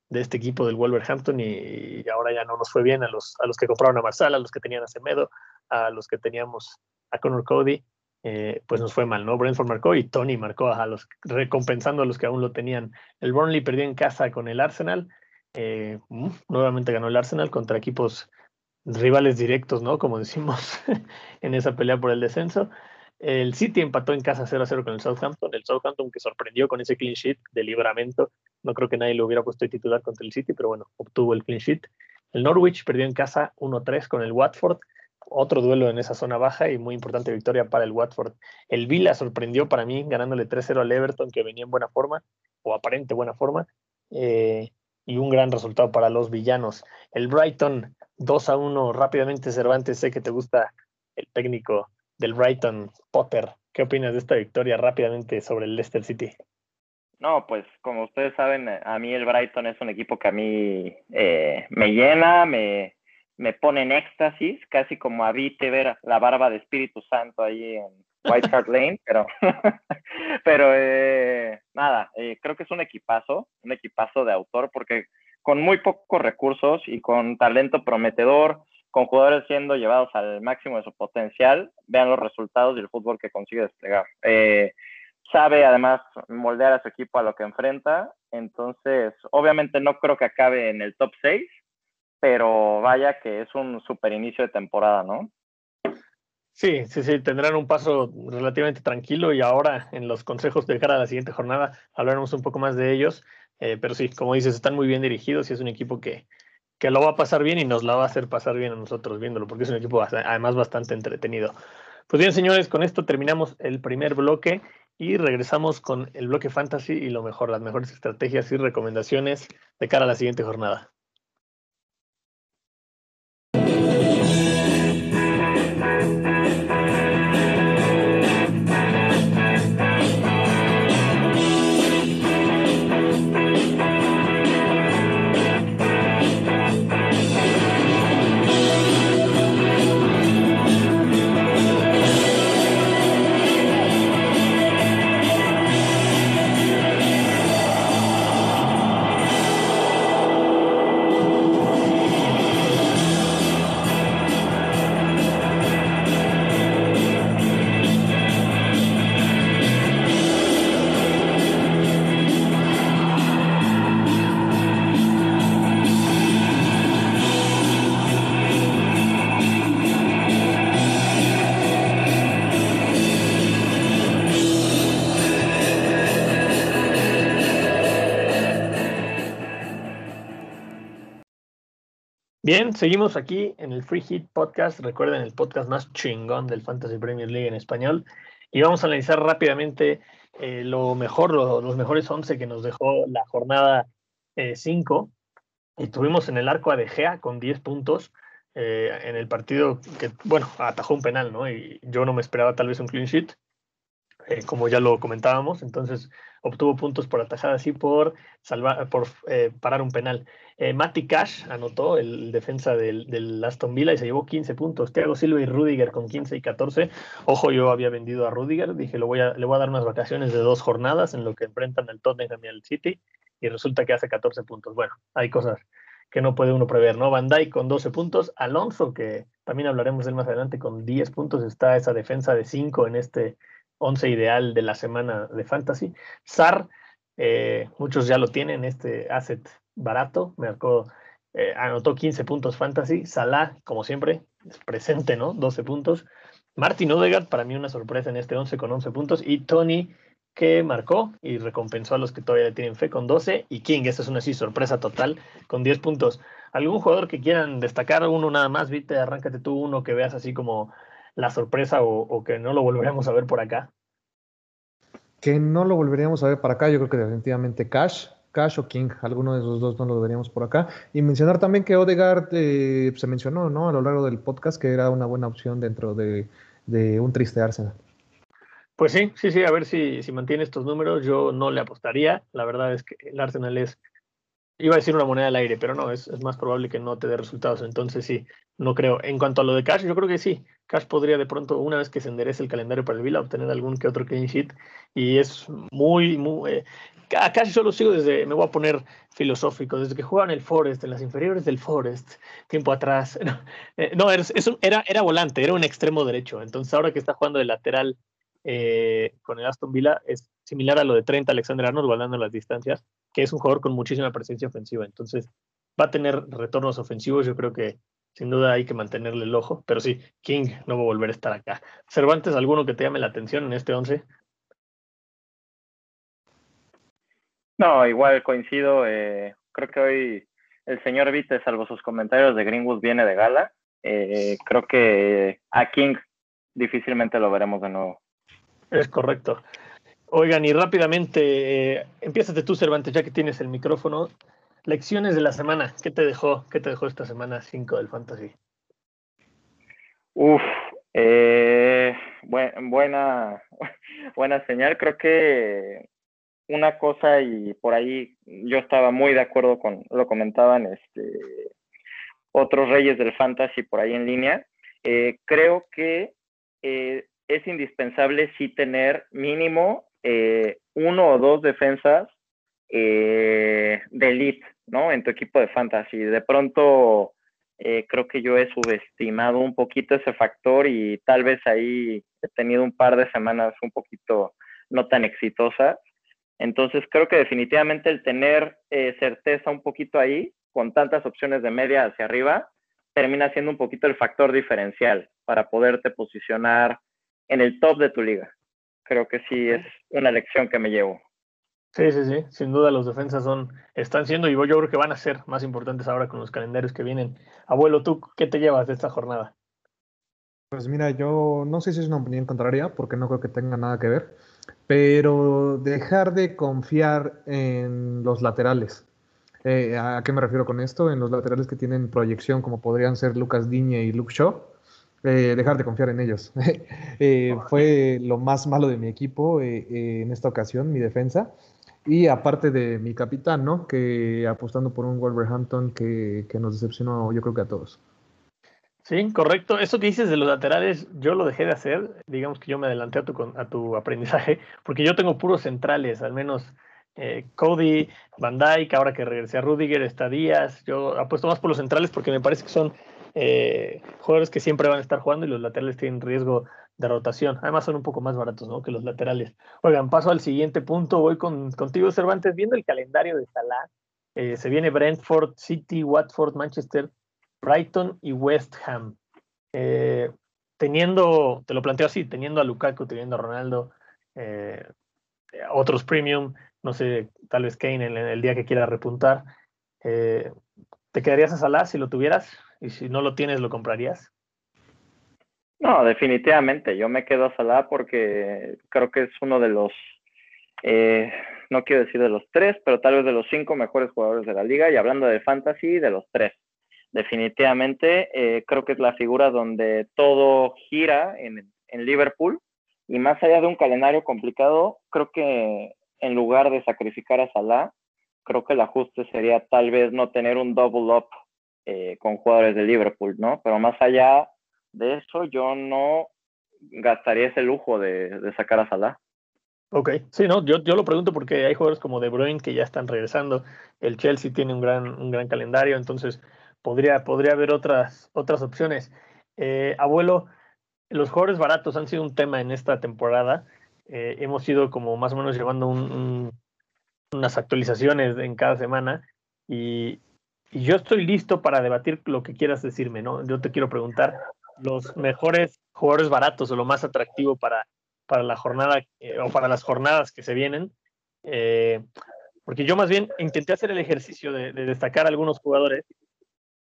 de este equipo del Wolverhampton y, ahora ya no nos fue bien a los, a los que compraron a Marsala, a los que tenían a Semedo, a los que teníamos a Connor Cody, eh, pues nos fue mal, ¿no? Brentford marcó y Tony marcó a los recompensando a los que aún lo tenían. El Burnley perdió en casa con el Arsenal eh, mm, nuevamente ganó el Arsenal contra equipos rivales directos, ¿no? Como decimos en esa pelea por el descenso. El City empató en casa 0 a 0 con el Southampton. El Southampton que sorprendió con ese clean sheet de libramento. No creo que nadie lo hubiera puesto titular contra el City, pero bueno, obtuvo el clean sheet. El Norwich perdió en casa 1-3 con el Watford. Otro duelo en esa zona baja y muy importante victoria para el Watford. El Villa sorprendió para mí ganándole 3-0 al Everton que venía en buena forma o aparente buena forma. Eh, y un gran resultado para los villanos. El Brighton 2 a 1 rápidamente Cervantes, sé que te gusta el técnico del Brighton, Potter. ¿Qué opinas de esta victoria rápidamente sobre el Leicester City? No, pues como ustedes saben, a mí el Brighton es un equipo que a mí eh, me llena, me, me pone en éxtasis, casi como a Vite ver la barba de Espíritu Santo ahí en White Hart Lane, pero, pero eh, nada, eh, creo que es un equipazo, un equipazo de autor, porque con muy pocos recursos y con talento prometedor, con jugadores siendo llevados al máximo de su potencial, vean los resultados y el fútbol que consigue desplegar. Eh, sabe además moldear a su equipo a lo que enfrenta, entonces obviamente no creo que acabe en el top 6, pero vaya que es un super inicio de temporada, ¿no? Sí, sí, sí, tendrán un paso relativamente tranquilo y ahora en los consejos de cara a la siguiente jornada hablaremos un poco más de ellos, eh, pero sí, como dices, están muy bien dirigidos y es un equipo que, que lo va a pasar bien y nos la va a hacer pasar bien a nosotros viéndolo, porque es un equipo además bastante entretenido. Pues bien, señores, con esto terminamos el primer bloque y regresamos con el bloque fantasy y lo mejor, las mejores estrategias y recomendaciones de cara a la siguiente jornada. Bien, seguimos aquí en el Free Hit Podcast. Recuerden el podcast más chingón del Fantasy Premier League en español. Y vamos a analizar rápidamente eh, lo mejor, los mejores 11 que nos dejó la jornada 5. Eh, y tuvimos en el arco a De Gea con 10 puntos eh, en el partido que, bueno, atajó un penal, ¿no? Y yo no me esperaba tal vez un clean sheet, como ya lo comentábamos. Entonces, obtuvo puntos por atajadas y por, salvar, por eh, parar un penal. Eh, Mati Cash anotó el defensa del, Aston Villa y se llevó 15 puntos. Thiago Silva y Rudiger con 15 y 14. Ojo, yo había vendido a Rudiger, dije, lo voy a, le voy a dar unas vacaciones de dos jornadas en lo que enfrentan al Tottenham y al City y resulta que hace 14 puntos. Bueno, hay cosas que no puede uno prever, ¿no? Van Dijk con 12 puntos, Alonso, que también hablaremos de él más adelante, con 10 puntos, está esa defensa de 5 en este 11 ideal de la semana de Fantasy. SAR, eh, muchos ya lo tienen, este asset barato, me eh, anotó 15 puntos Fantasy. Salah, como siempre, presente, ¿no? 12 puntos. Martin Odegaard, para mí una sorpresa en este 11 con 11 puntos. Y Tony, que marcó y recompensó a los que todavía le tienen fe con 12. Y King, esta es una así sorpresa total, con 10 puntos. ¿Algún jugador que quieran destacar? Uno nada más, Vite, arráncate tú uno que veas así como la sorpresa o, que no lo volveremos a ver por acá? Que no lo volveríamos a ver por acá, yo creo que definitivamente Cash, Cash o King, alguno de esos dos no lo veríamos por acá. Y mencionar también que Odegaard eh, se mencionó ¿no? a lo largo del podcast que era una buena opción dentro de, un triste Arsenal. Pues sí, sí, sí, a ver si, si mantiene estos números. Yo no le apostaría. La verdad es que el Arsenal es Iba a decir una moneda al aire, pero no, es, más probable que no te dé resultados. Entonces sí, no creo. En cuanto a lo de Cash, yo creo que sí. Cash podría de pronto, una vez que se enderece el calendario para el Vila, obtener algún que otro clean sheet. Y es muy, muy... Eh, Cash yo lo sigo desde, me voy a poner filosófico, desde que jugaban el Forest, en las inferiores del Forest, tiempo atrás. No, eh, era, era volante, era un extremo derecho. Entonces ahora que está jugando de lateral eh, con el Aston Villa, es similar a lo de 30 Alexander Arnold, guardando las distancias que es un jugador con muchísima presencia ofensiva. Entonces, va a tener retornos ofensivos. Yo creo que sin duda hay que mantenerle el ojo. Pero sí, King no va a volver a estar acá. Cervantes, ¿alguno que te llame la atención en este 11? No, igual coincido. Eh, creo que hoy el señor Vite, salvo sus comentarios de Greenwood, viene de gala. Eh, creo que a King difícilmente lo veremos de nuevo. Es correcto. Oigan, y rápidamente, eh, empiézate tú, Cervantes, ya que tienes el micrófono. lecciones de la semana. ¿Qué te dejó? ¿Qué te dejó esta semana 5 del Fantasy? Uf, eh, buen- buena, buena señal. Creo que una cosa y por ahí yo estaba muy de acuerdo con lo comentaban este otros reyes del fantasy por ahí en línea. Eh, creo que eh, es indispensable sí tener mínimo eh, uno o dos defensas eh, de elite, ¿no? En tu equipo de fantasy. De pronto eh, creo que yo he subestimado un poquito ese factor y tal vez ahí he tenido un par de semanas un poquito no tan exitosas. Entonces creo que definitivamente el tener certeza un poquito ahí, con tantas opciones de media hacia arriba, termina siendo un poquito el factor diferencial para poderte posicionar en el top de tu liga. Creo que sí es una lección que me llevo. Sí, sí, sí. Sin duda los defensas son, están siendo y yo creo que van a ser más importantes ahora con los calendarios que vienen. Abuelo, ¿tú qué te llevas de esta jornada? Pues mira, yo no sé si es una opinión contraria, porque no creo que tenga nada que ver, pero dejar de confiar en los laterales. Eh, ¿A qué me refiero con esto? En los laterales que tienen proyección, como podrían ser Lucas Diñe y Luke Shaw, eh, dejar de confiar en ellos. Eh, fue lo más malo de mi equipo eh, eh, en esta ocasión, mi defensa. Y aparte de mi capitán, ¿no? Que apostando por un Wolverhampton que, que nos decepcionó, yo creo que a todos. Sí, correcto. Eso que dices de los laterales, yo lo dejé de hacer. Digamos que yo me adelanté a tu, a tu aprendizaje, porque yo tengo puros centrales, al menos eh, Cody, Van Dyke, ahora que regresé a Rudiger, está Díaz. Yo apuesto más por los centrales porque me parece que son eh, jugadores que siempre van a estar jugando y los laterales tienen riesgo de rotación. Además son un poco más baratos ¿no? que los laterales. Oigan, paso al siguiente punto. Voy con, contigo, Cervantes, viendo el calendario de Salah. eh, se viene Brentford, City, Watford, Manchester, Brighton y West Ham. Eh, teniendo, te lo planteo así, teniendo a Lukaku, teniendo a Ronaldo, eh, otros premium, no sé, tal vez Kane en, el día que quiera repuntar. ¿Te quedarías a Salah si lo tuvieras? Y si no lo tienes, ¿lo comprarías? No, definitivamente. Yo me quedo a Salah porque creo que es uno de los, eh, no quiero decir de los tres, pero tal vez de los cinco mejores jugadores de la liga. Y hablando de fantasy, de los tres. Definitivamente eh, creo que es la figura donde todo gira en, en Liverpool. Y más allá de un calendario complicado, creo que en lugar de sacrificar a Salah, creo que el ajuste sería tal vez no tener un double up eh, con jugadores de Liverpool, ¿no? Pero más allá de eso, yo no gastaría ese lujo de, sacar a Salah. Ok, sí, no, yo, yo lo pregunto porque hay jugadores como De Bruyne que ya están regresando, el Chelsea tiene un gran, un gran calendario, entonces podría, podría haber otras, otras opciones. Eh, abuelo, los jugadores baratos han sido un tema en esta temporada, eh, hemos ido como más o menos llevando un, un, unas actualizaciones en cada semana y yo estoy listo para debatir lo que quieras decirme, ¿no? Yo te quiero preguntar los mejores jugadores baratos o lo más atractivo para, para la jornada eh, o para las jornadas que se vienen. Eh, porque yo más bien intenté hacer el ejercicio de, de destacar algunos jugadores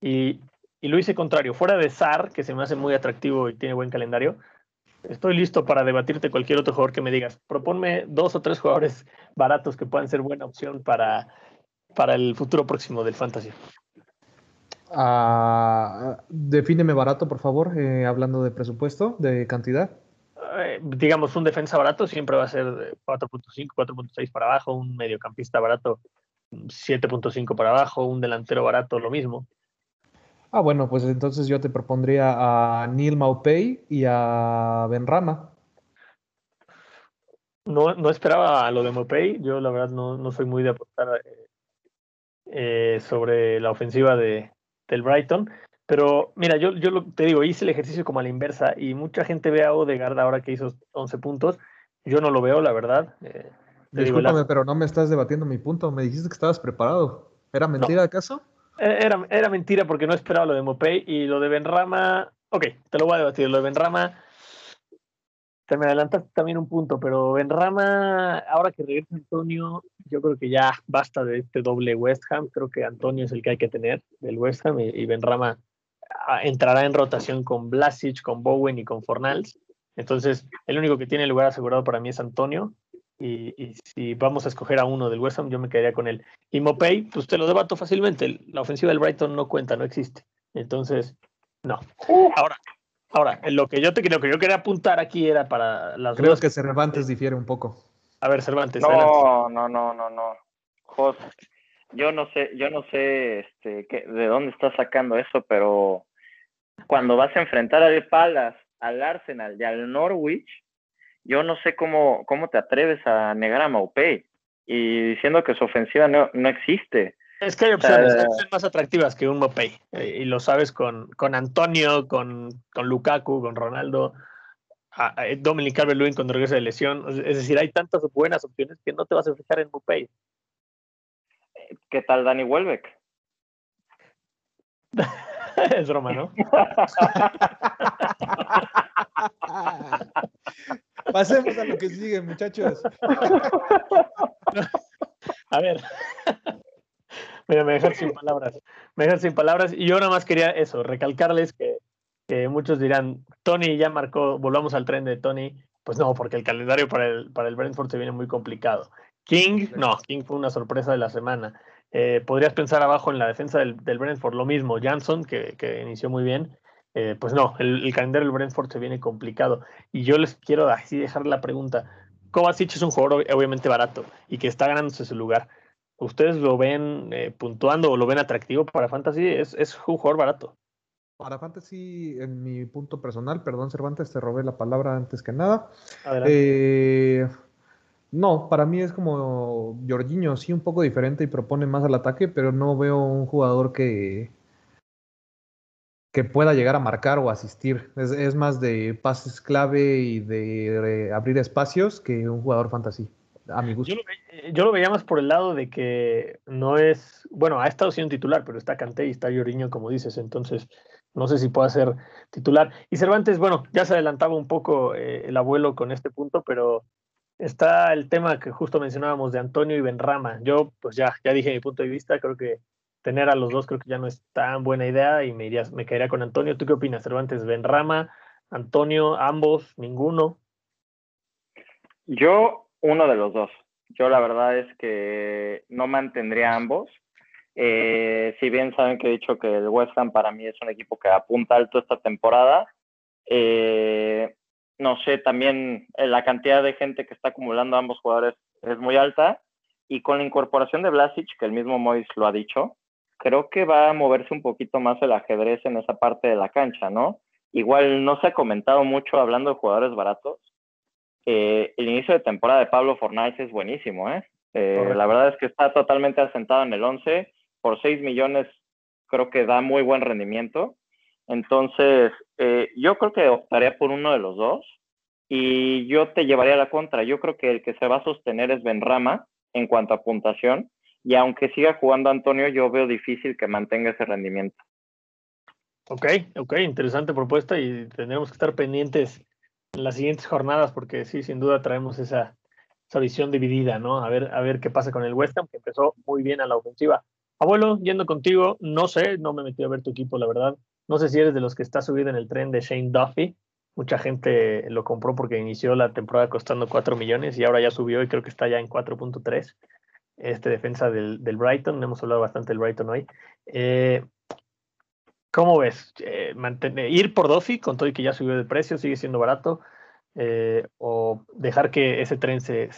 y, y, lo hice contrario. Fuera de SAR, que se me hace muy atractivo y tiene buen calendario, estoy listo para debatirte cualquier otro jugador que me digas. Proponme dos o tres jugadores baratos que puedan ser buena opción para, para el futuro próximo del Fantasy. Uh, defíneme barato, por favor, eh, hablando de presupuesto, de cantidad. Eh, digamos, un defensa barato siempre va a ser 4.5, 4.6 para abajo, un mediocampista barato 7.5 para abajo, un delantero barato lo mismo. Ah, bueno, pues entonces yo te propondría a Neil Maupay y a Benrama. No, no esperaba lo de Maupay, yo la verdad no, no soy muy de apostar eh, sobre la ofensiva de, del Brighton. Pero mira, yo, yo lo, te digo, hice el ejercicio como a la inversa y mucha gente ve a Odegaard ahora que hizo 11 puntos. Yo no lo veo, la verdad. Eh, Discúlpame, digo, la... pero no me estás debatiendo mi punto. Me dijiste que estabas preparado. ¿Era mentira no. acaso? Era, era mentira porque no esperaba lo de Mopey y lo de Benrama. Ok, te lo voy a debatir. Lo de Benrama. Te me adelantaste también un punto, pero Benrama, ahora que regresa Antonio, yo creo que ya basta de este doble West Ham. Creo que Antonio es el que hay que tener del West Ham y, y Benrama entrará en rotación con Blasic, con Bowen y con Fornals. Entonces, el único que tiene lugar asegurado para mí es Antonio. Y, y, si vamos a escoger a uno del West Ham, yo me quedaría con él. Y Mopey, pues te lo debato fácilmente. La ofensiva del Brighton no cuenta, no existe. Entonces, no. Ahora, ahora, lo que yo te lo que yo quería apuntar aquí era para las Creo dos. que Cervantes difiere un poco. A ver, Cervantes. adelante. No, no, no, no, no. Jos, yo no sé, yo no sé este, qué- de dónde estás sacando eso, pero cuando vas a enfrentar al Palace, al Arsenal y al Norwich, yo no sé cómo, cómo te atreves a negar a Maupay y diciendo que su ofensiva no, no existe. Es que hay opciones, Eh, hay opciones más atractivas que un Mopey. eh, y lo sabes con, con Antonio, con, con Lukaku, con Ronaldo, a, a Dominic Calvert-Lewin cuando regresa de lesión. Es decir, hay tantas buenas opciones que no te vas a fijar en Mopey. ¿Qué tal Dani Welbeck? es broma, ¿no? Pasemos a lo que sigue, muchachos. A ver. Mira, me dejan sin palabras. Me dejan sin palabras. Y yo nada más quería eso, recalcarles que, que muchos dirán, Tony ya marcó, volvamos al tren de Tony. Pues no, porque el calendario para el, para el Brentford se viene muy complicado. King, no, King fue una sorpresa de la semana. Eh, podrías pensar abajo en la defensa del, del Brentford lo mismo. Jansson, que, que inició muy bien. Eh, pues no, el, el calendario del Brentford se viene complicado. Y yo les quiero así dejar la pregunta. Kovacic es un jugador ob- obviamente barato y que está ganándose su lugar. ¿Ustedes lo ven eh, puntuando o lo ven atractivo para Fantasy? Es, es un jugador barato. Para Fantasy, en mi punto personal, perdón Cervantes, te robé la palabra antes que nada. Adelante. Eh, no, para mí es como Jorginho, sí, un poco diferente y propone más al ataque, pero no veo un jugador que, que pueda llegar a marcar o asistir. Es, es más de pases clave y de eh, abrir espacios que un jugador fantasy, a mi gusto. Yo lo, ve- yo lo veía más por el lado de que no es, bueno, ha estado siendo titular, pero está Kanté y está Lloriño, como dices, entonces no sé si pueda ser titular. Y Cervantes, bueno, ya se adelantaba un poco eh, el abuelo con este punto, pero está el tema que justo mencionábamos de Antonio y Benrama. Yo, pues ya, ya dije mi punto de vista, creo que tener a los dos creo que ya no es tan buena idea y me, iría, me caería con Antonio. ¿Tú qué opinas, Cervantes? Benrama, Antonio, ambos, ninguno. Yo, uno de los dos. Yo la verdad es que no mantendría ambos. Eh, si bien saben que he dicho que el West Ham para mí es un equipo que apunta alto esta temporada, eh, no sé, también eh, la cantidad de gente que está acumulando ambos jugadores es muy alta y con la incorporación de Vlasic, que el mismo Mois lo ha dicho, creo que va a moverse un poquito más el ajedrez en esa parte de la cancha, ¿no? Igual no se ha comentado mucho hablando de jugadores baratos, eh, el inicio de temporada de Pablo Fornals es buenísimo, ¿eh? Eh, la verdad es que está totalmente asentado en el 11. Por 6 millones creo que da muy buen rendimiento. Entonces, eh, yo creo que optaría por uno de los dos. Y yo te llevaría a la contra. Yo creo que el que se va a sostener es Benrama en cuanto a puntuación. Y aunque siga jugando Antonio, yo veo difícil que mantenga ese rendimiento. Ok, ok, interesante propuesta y tendremos que estar pendientes en las siguientes jornadas porque sí, sin duda traemos esa, esa visión dividida, ¿no? A ver, a ver qué pasa con el West Ham, que empezó muy bien a la ofensiva. Abuelo, yendo contigo, no sé, no me metí a ver tu equipo, la verdad. No sé si eres de los que está subido en el tren de Shane Duffy. Mucha gente lo compró porque inició la temporada costando 4 millones y ahora ya subió y creo que está ya en 4.3. Este defensa del, Brighton, hemos hablado bastante del Brighton hoy. Eh, ¿Cómo ves? Eh, mantener- ¿Ir por Duffy con todo y que ya subió de precio, sigue siendo barato? Eh, ¿O dejar que ese tren se,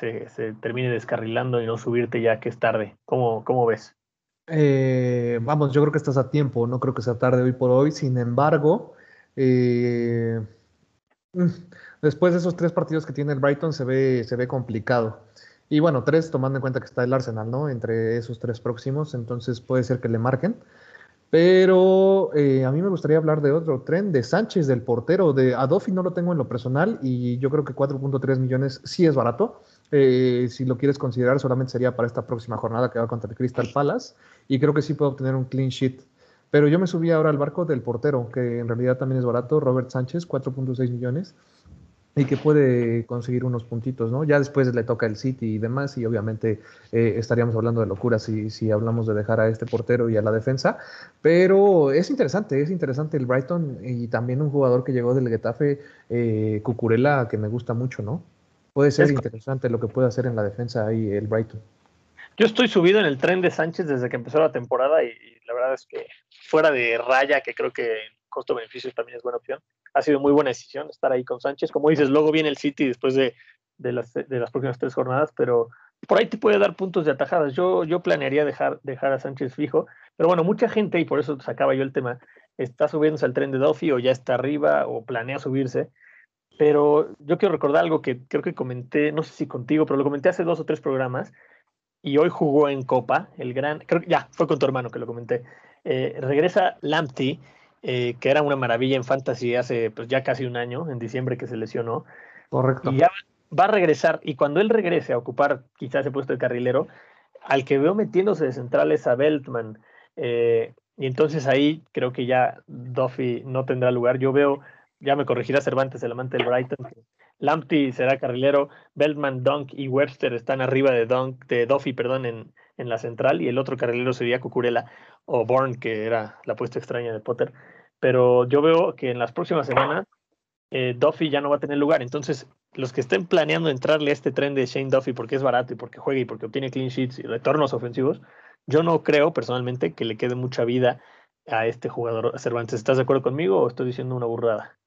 termine descarrilando y no subirte ya que es tarde? ¿Cómo, cómo ves? Eh, vamos, yo creo que estás a tiempo, no creo que sea tarde hoy por hoy. Sin embargo, eh, mm, después de esos tres partidos que tiene el Brighton se ve, se ve complicado. Y bueno, tres tomando en cuenta que está el Arsenal, ¿no? Entre esos tres próximos, entonces puede ser que le marquen. Pero eh, a mí me gustaría hablar de otro tren, de Sánchez, del portero, de Adofi no lo tengo en lo personal y yo creo que 4.3 millones sí es barato. Eh, si lo quieres considerar, solamente sería para esta próxima jornada que va contra el Crystal Palace y creo que sí puede obtener un clean sheet. Pero yo me subí ahora al barco del portero, que en realidad también es barato, Robert Sánchez, 4.6 millones, y que puede conseguir unos puntitos, ¿no? Ya después le toca el City y demás, y obviamente eh, estaríamos hablando de locura si, si hablamos de dejar a este portero y a la defensa, pero es interesante, es interesante el Brighton y también un jugador que llegó del Getafe, eh, Cucurella, que me gusta mucho, ¿no? Puede ser Es- interesante lo que puede hacer en la defensa ahí el Brighton. Yo estoy subido en el tren de Sánchez desde que empezó la temporada y, y la verdad es que fuera de raya, que creo que en costo-beneficios también es buena opción, ha sido muy buena decisión estar ahí con Sánchez. Como dices, luego viene el City después de, de las, de las próximas tres jornadas, pero por ahí te puede dar puntos de atajadas. Yo, yo planearía dejar, dejar a Sánchez fijo, pero bueno, mucha gente, y por eso sacaba yo el tema, está subiéndose al tren de Duffy o ya está arriba o planea subirse. Pero yo quiero recordar algo que creo que comenté, no sé si contigo, pero lo comenté hace dos o tres programas y hoy jugó en Copa, el gran, creo que ya, fue con tu hermano que lo comenté. Eh, regresa Lamptey, eh, que era una maravilla en Fantasy hace pues, ya casi un año, en diciembre que se lesionó, Correcto. y ya va, a regresar, y cuando él regrese a ocupar quizás ese puesto de carrilero, al que veo metiéndose de central es a Beltman, eh, y entonces ahí creo que ya Duffy no tendrá lugar. Yo veo, ya me corregirá Cervantes, el amante del Brighton, Lamptey será carrilero, Beltman, Dunk y Webster están arriba de Dunk, de Duffy, perdón, en, en la central, y el otro carrilero sería Cucurella o Bourne, que era la apuesta extraña de Potter. Pero yo veo que en las próximas semanas eh, Duffy ya no va a tener lugar. Entonces, los que estén planeando entrarle a este tren de Shane Duffy porque es barato y porque juega y porque obtiene clean sheets y retornos ofensivos, yo no creo personalmente que le quede mucha vida a este jugador Cervantes. ¿Estás de acuerdo conmigo o estoy diciendo una burrada?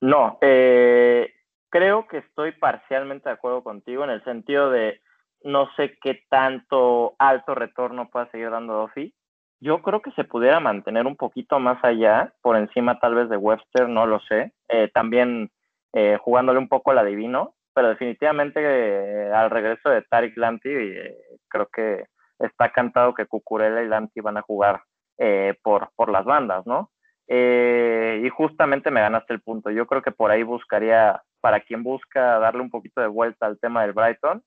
No, eh, creo que estoy parcialmente de acuerdo contigo en el sentido de no sé qué tanto alto retorno pueda seguir dando Duffy. Yo creo que se pudiera mantener un poquito más allá, por encima tal vez de Webster, no lo sé. Eh, también eh, jugándole un poco al adivino, pero definitivamente eh, al regreso de Tarik Lanti, eh, creo que está cantado que Cucurella y Lanti van a jugar eh, por, por las bandas, ¿no? Eh, y justamente me ganaste el punto. Yo creo que por ahí buscaría, para quien busca darle un poquito de vuelta al tema del Brighton,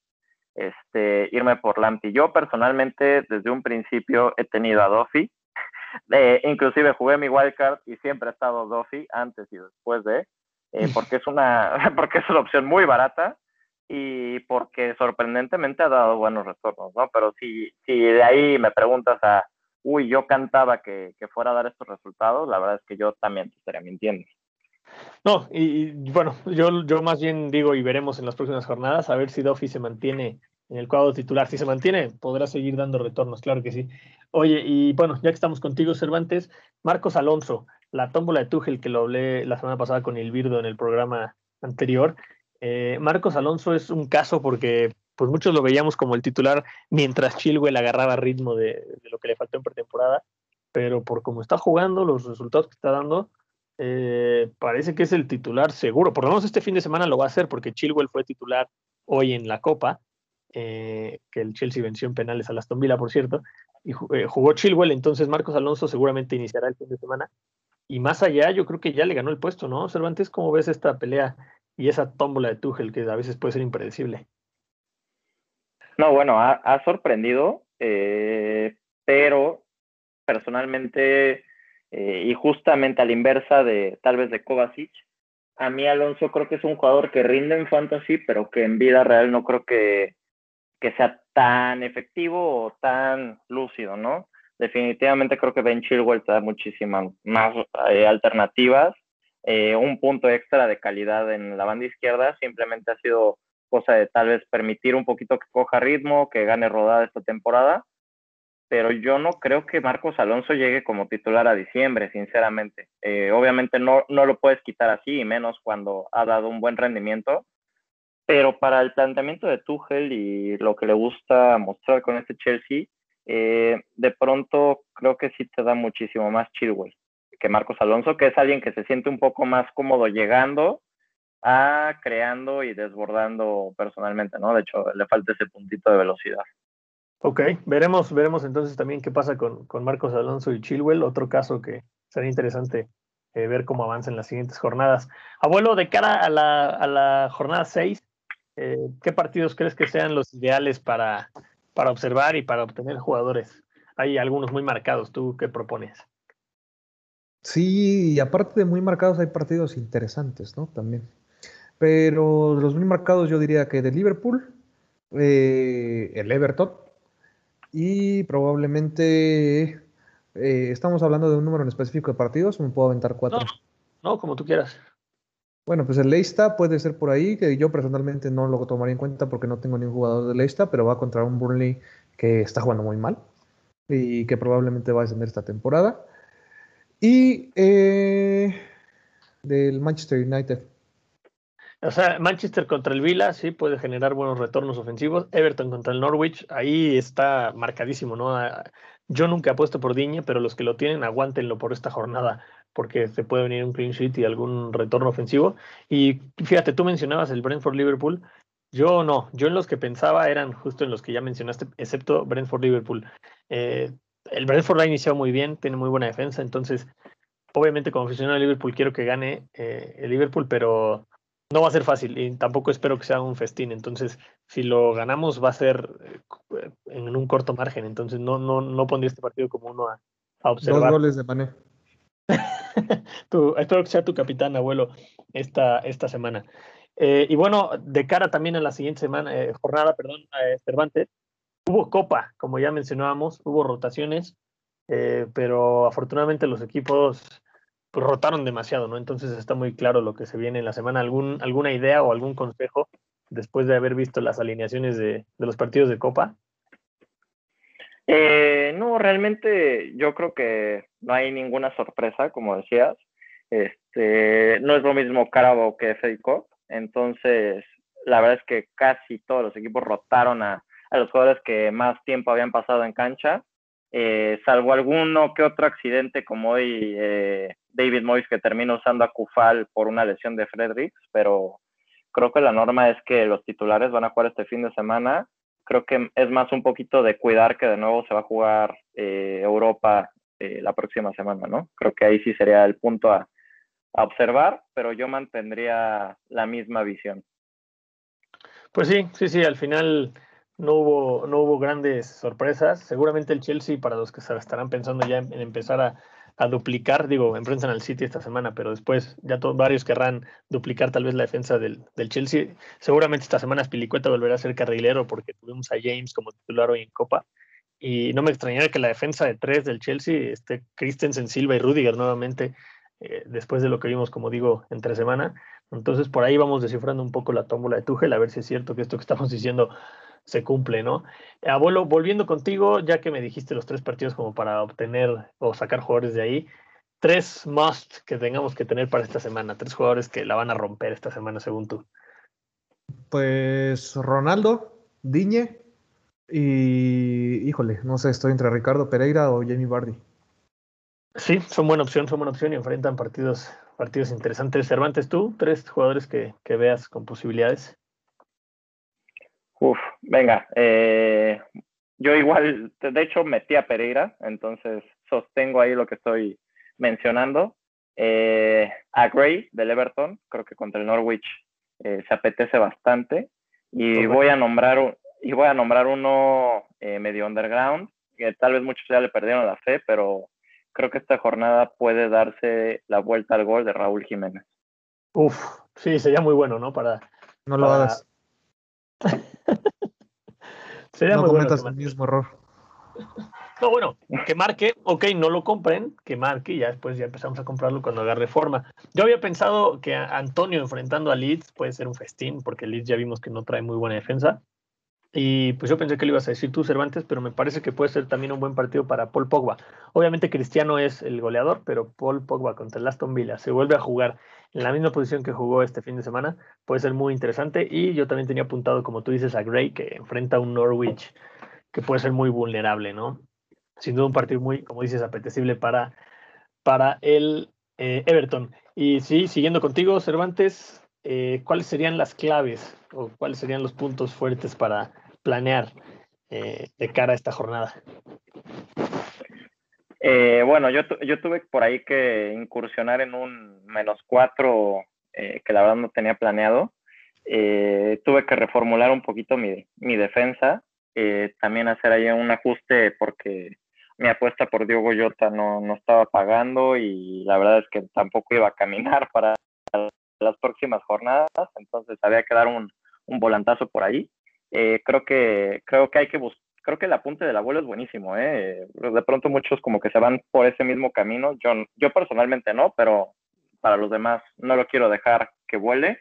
este, irme por Lamptey. Yo personalmente desde un principio he tenido a Duffy, eh, inclusive jugué mi wildcard y siempre ha estado Duffy antes y después de, eh, porque es una, porque es una opción muy barata y porque sorprendentemente ha dado buenos retornos, ¿no? Pero si, si de ahí me preguntas a, uy, yo cantaba que, que fuera a dar estos resultados, la verdad es que yo también te estaría mintiendo. No, y, bueno, yo, yo más bien digo y veremos en las próximas jornadas a ver si Duffy se mantiene en el cuadro titular. Si se mantiene, podrá seguir dando retornos, claro que sí. Oye, y bueno, ya que estamos contigo, Cervantes, Marcos Alonso, la tómbola de Tuchel que lo hablé la semana pasada con Ilvirdo en el programa anterior. Eh, Marcos Alonso es un caso porque pues muchos lo veíamos como el titular mientras Chilwell agarraba ritmo de, lo que le faltó en pretemporada, pero por cómo está jugando, los resultados que está dando, eh, parece que es el titular seguro. Por lo menos este fin de semana lo va a hacer porque Chilwell fue titular hoy en la Copa, eh, que el Chelsea venció en penales a Aston Villa, por cierto, y eh, jugó Chilwell, entonces Marcos Alonso seguramente iniciará el fin de semana. Y más allá, yo creo que ya le ganó el puesto, ¿no? Cervantes, ¿cómo ves esta pelea y esa tómbola de Tuchel que a veces puede ser impredecible? No, bueno, ha, sorprendido, eh, pero personalmente eh, y justamente a la inversa de tal vez de Kovacic, a mí Alonso creo que es un jugador que rinde en fantasy, pero que en vida real no creo que, que sea tan efectivo o tan lúcido, ¿no? Definitivamente creo que Ben Chilwell te da muchísimas más eh, alternativas. Eh, un punto extra de calidad en la banda izquierda simplemente ha sido cosa de tal vez permitir un poquito que coja ritmo, que gane rodada esta temporada, pero yo no creo que Marcos Alonso llegue como titular a diciembre, sinceramente. Eh, obviamente no, no lo puedes quitar así, y menos cuando ha dado un buen rendimiento, pero para el planteamiento de Tuchel y lo que le gusta mostrar con este Chelsea, eh, de pronto creo que sí te da muchísimo más Chilwell que Marcos Alonso, que es alguien que se siente un poco más cómodo llegando a creando y desbordando personalmente, ¿no? De hecho, le falta ese puntito de velocidad. Ok, veremos, veremos entonces también qué pasa con, con Marcos Alonso y Chilwell, otro caso que sería interesante eh, ver cómo avanza en las siguientes jornadas. Abuelo, de cara a la, a la jornada 6, eh, ¿qué partidos crees que sean los ideales para, para observar y para obtener jugadores? Hay algunos muy marcados, ¿tú qué propones? Sí, y aparte de muy marcados hay partidos interesantes, ¿no? También. Pero de los muy marcados yo diría que de Liverpool, eh, el Everton y probablemente eh, estamos hablando de un número en específico de partidos, o me puedo aventar cuatro. No, no, como tú quieras. Bueno, pues el Leicester puede ser por ahí, que yo personalmente no lo tomaría en cuenta porque no tengo ningún jugador de Leicester, pero va contra un Burnley que está jugando muy mal y que probablemente va a descender esta temporada. Y eh, del Manchester United. O sea, Manchester contra el Villa sí puede generar buenos retornos ofensivos. Everton contra el Norwich, ahí está marcadísimo, ¿no? Ah, Yo nunca apuesto por Diñe, pero los que lo tienen, aguántenlo por esta jornada, porque se puede venir un clean sheet y algún retorno ofensivo. Y fíjate, tú mencionabas el Brentford Liverpool. Yo no, yo en los que pensaba eran justo en los que ya mencionaste, excepto Brentford Liverpool. Eh, el Brentford ha iniciado muy bien, tiene muy buena defensa, entonces, obviamente como aficionado de Liverpool quiero que gane eh, el Liverpool, pero no va a ser fácil y tampoco espero que sea un festín. Entonces, si lo ganamos va a ser eh, en un corto margen. Entonces, no, no, no pondría este partido como uno a, observar. Dos goles de Mané. espero que sea tu capitán, abuelo, esta, esta semana. Eh, y bueno, de cara también a la siguiente semana, eh, jornada, perdón, Cervantes, hubo copa, como ya mencionábamos, hubo rotaciones, pero afortunadamente los equipos pues, rotaron demasiado, ¿no? Entonces está muy claro lo que se viene en la semana. ¿Algún, ¿Alguna idea o algún consejo después de haber visto las alineaciones de, los partidos de Copa? Eh, no, realmente yo creo que no hay ninguna sorpresa, como decías. Este, no es lo mismo Carabao que FA Cup. Entonces, la verdad es que casi todos los equipos rotaron a, a los jugadores que más tiempo habían pasado en cancha eh, salvo alguno que otro accidente como hoy eh, David Moyes que termina usando a Kufal por una lesión de Fredericks, pero creo que la norma es que los titulares van a jugar este fin de semana. Creo que es más un poquito de cuidar que de nuevo se va a jugar eh, Europa la próxima semana, ¿no? Creo que ahí sí sería el punto a, observar, pero yo mantendría la misma visión. Pues sí, sí, sí, al final no hubo, no hubo grandes sorpresas. Seguramente el Chelsea, para los que se estarán pensando ya en, empezar a, duplicar, digo, enfrentan al City esta semana, pero después ya varios querrán duplicar tal vez la defensa del, del Chelsea. Seguramente esta semana Spilicueta volverá a ser carrilero porque tuvimos a James como titular hoy en Copa. Y no me extrañaría que la defensa de tres del Chelsea esté Christensen, Silva y Rudiger nuevamente, eh, después de lo que vimos, como digo, entre semana. Entonces, por ahí vamos descifrando un poco la tómbola de Tuchel, a ver si es cierto que esto que estamos diciendo se cumple, ¿no? Abuelo, volviendo contigo, ya que me dijiste los tres partidos como para obtener o sacar jugadores de ahí, tres must que tengamos que tener para esta semana, tres jugadores que la van a romper esta semana según tú. Pues Ronaldo, Diñe y, híjole, no sé, estoy entre Ricardo Pereira o Jamie Bardi. Sí, son buena opción, son buena opción y enfrentan partidos, partidos interesantes. Cervantes, tú, tres jugadores que, que veas con posibilidades. Uf, venga, eh, yo igual, de hecho metí a Pereira, entonces sostengo ahí lo que estoy mencionando. Eh, a Gray del Everton, creo que contra el Norwich eh, se apetece bastante. Y voy a nombrar y voy a nombrar uno medio underground, que tal vez muchos ya le perdieron la fe, pero creo que esta jornada puede darse la vuelta al gol de Raúl Jiménez. Uf, sí, sería muy bueno, ¿no? Para. No lo hagas. Sería no cometas el mismo error. No, bueno, que marque, ok, no lo compren, que marque y ya después ya empezamos a comprarlo cuando agarre forma. Yo había pensado que Antonio enfrentando a Leeds puede ser un festín, porque Leeds ya vimos que no trae muy buena defensa. Y pues yo pensé que le ibas a decir tú, Cervantes, pero me parece que puede ser también un buen partido para Paul Pogba. Obviamente Cristiano es el goleador, pero Paul Pogba contra el Aston Villa se vuelve a jugar en la misma posición que jugó este fin de semana. Puede ser muy interesante. Y yo también tenía apuntado, como tú dices, a Gray, que enfrenta a un Norwich que puede ser muy vulnerable, ¿no? Sin duda un partido muy, como dices, apetecible para, para el eh, Everton. Y sí, siguiendo contigo, Cervantes, eh, ¿cuáles serían las claves o cuáles serían los puntos fuertes para planear eh, de cara a esta jornada? Eh, bueno, yo, yo tuve por ahí que incursionar en un menos cuatro eh, que la verdad no tenía planeado. tuve que reformular un poquito mi, mi defensa, también hacer ahí un ajuste porque mi apuesta por Diogo Jota no, no estaba pagando y la verdad es que tampoco iba a caminar para las próximas jornadas, entonces había que dar un, un volantazo por ahí. Eh, creo que creo que hay que buscar creo que el apunte del abuelo es buenísimo, ¿eh? De pronto muchos como que se van por ese mismo camino. Yo, yo personalmente no, pero para los demás no lo quiero dejar que vuele,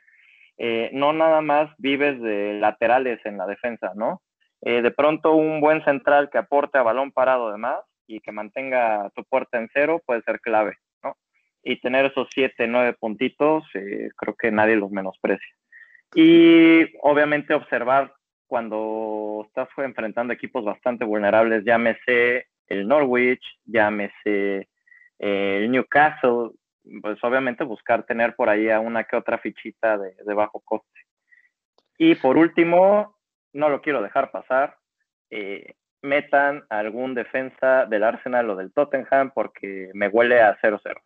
eh, no nada más vives de laterales en la defensa, ¿no? Eh, de pronto un buen central que aporte a balón parado además y que mantenga tu puerta en cero puede ser clave. Y tener esos siete, nueve puntitos, eh, creo que nadie los menosprecia. Y obviamente observar cuando estás enfrentando equipos bastante vulnerables, llámese el Norwich, llámese el Newcastle, pues obviamente buscar tener por ahí a una que otra fichita de, de bajo coste. Y por último, no lo quiero dejar pasar, eh, metan algún defensa del Arsenal o del Tottenham porque me huele a 0-0.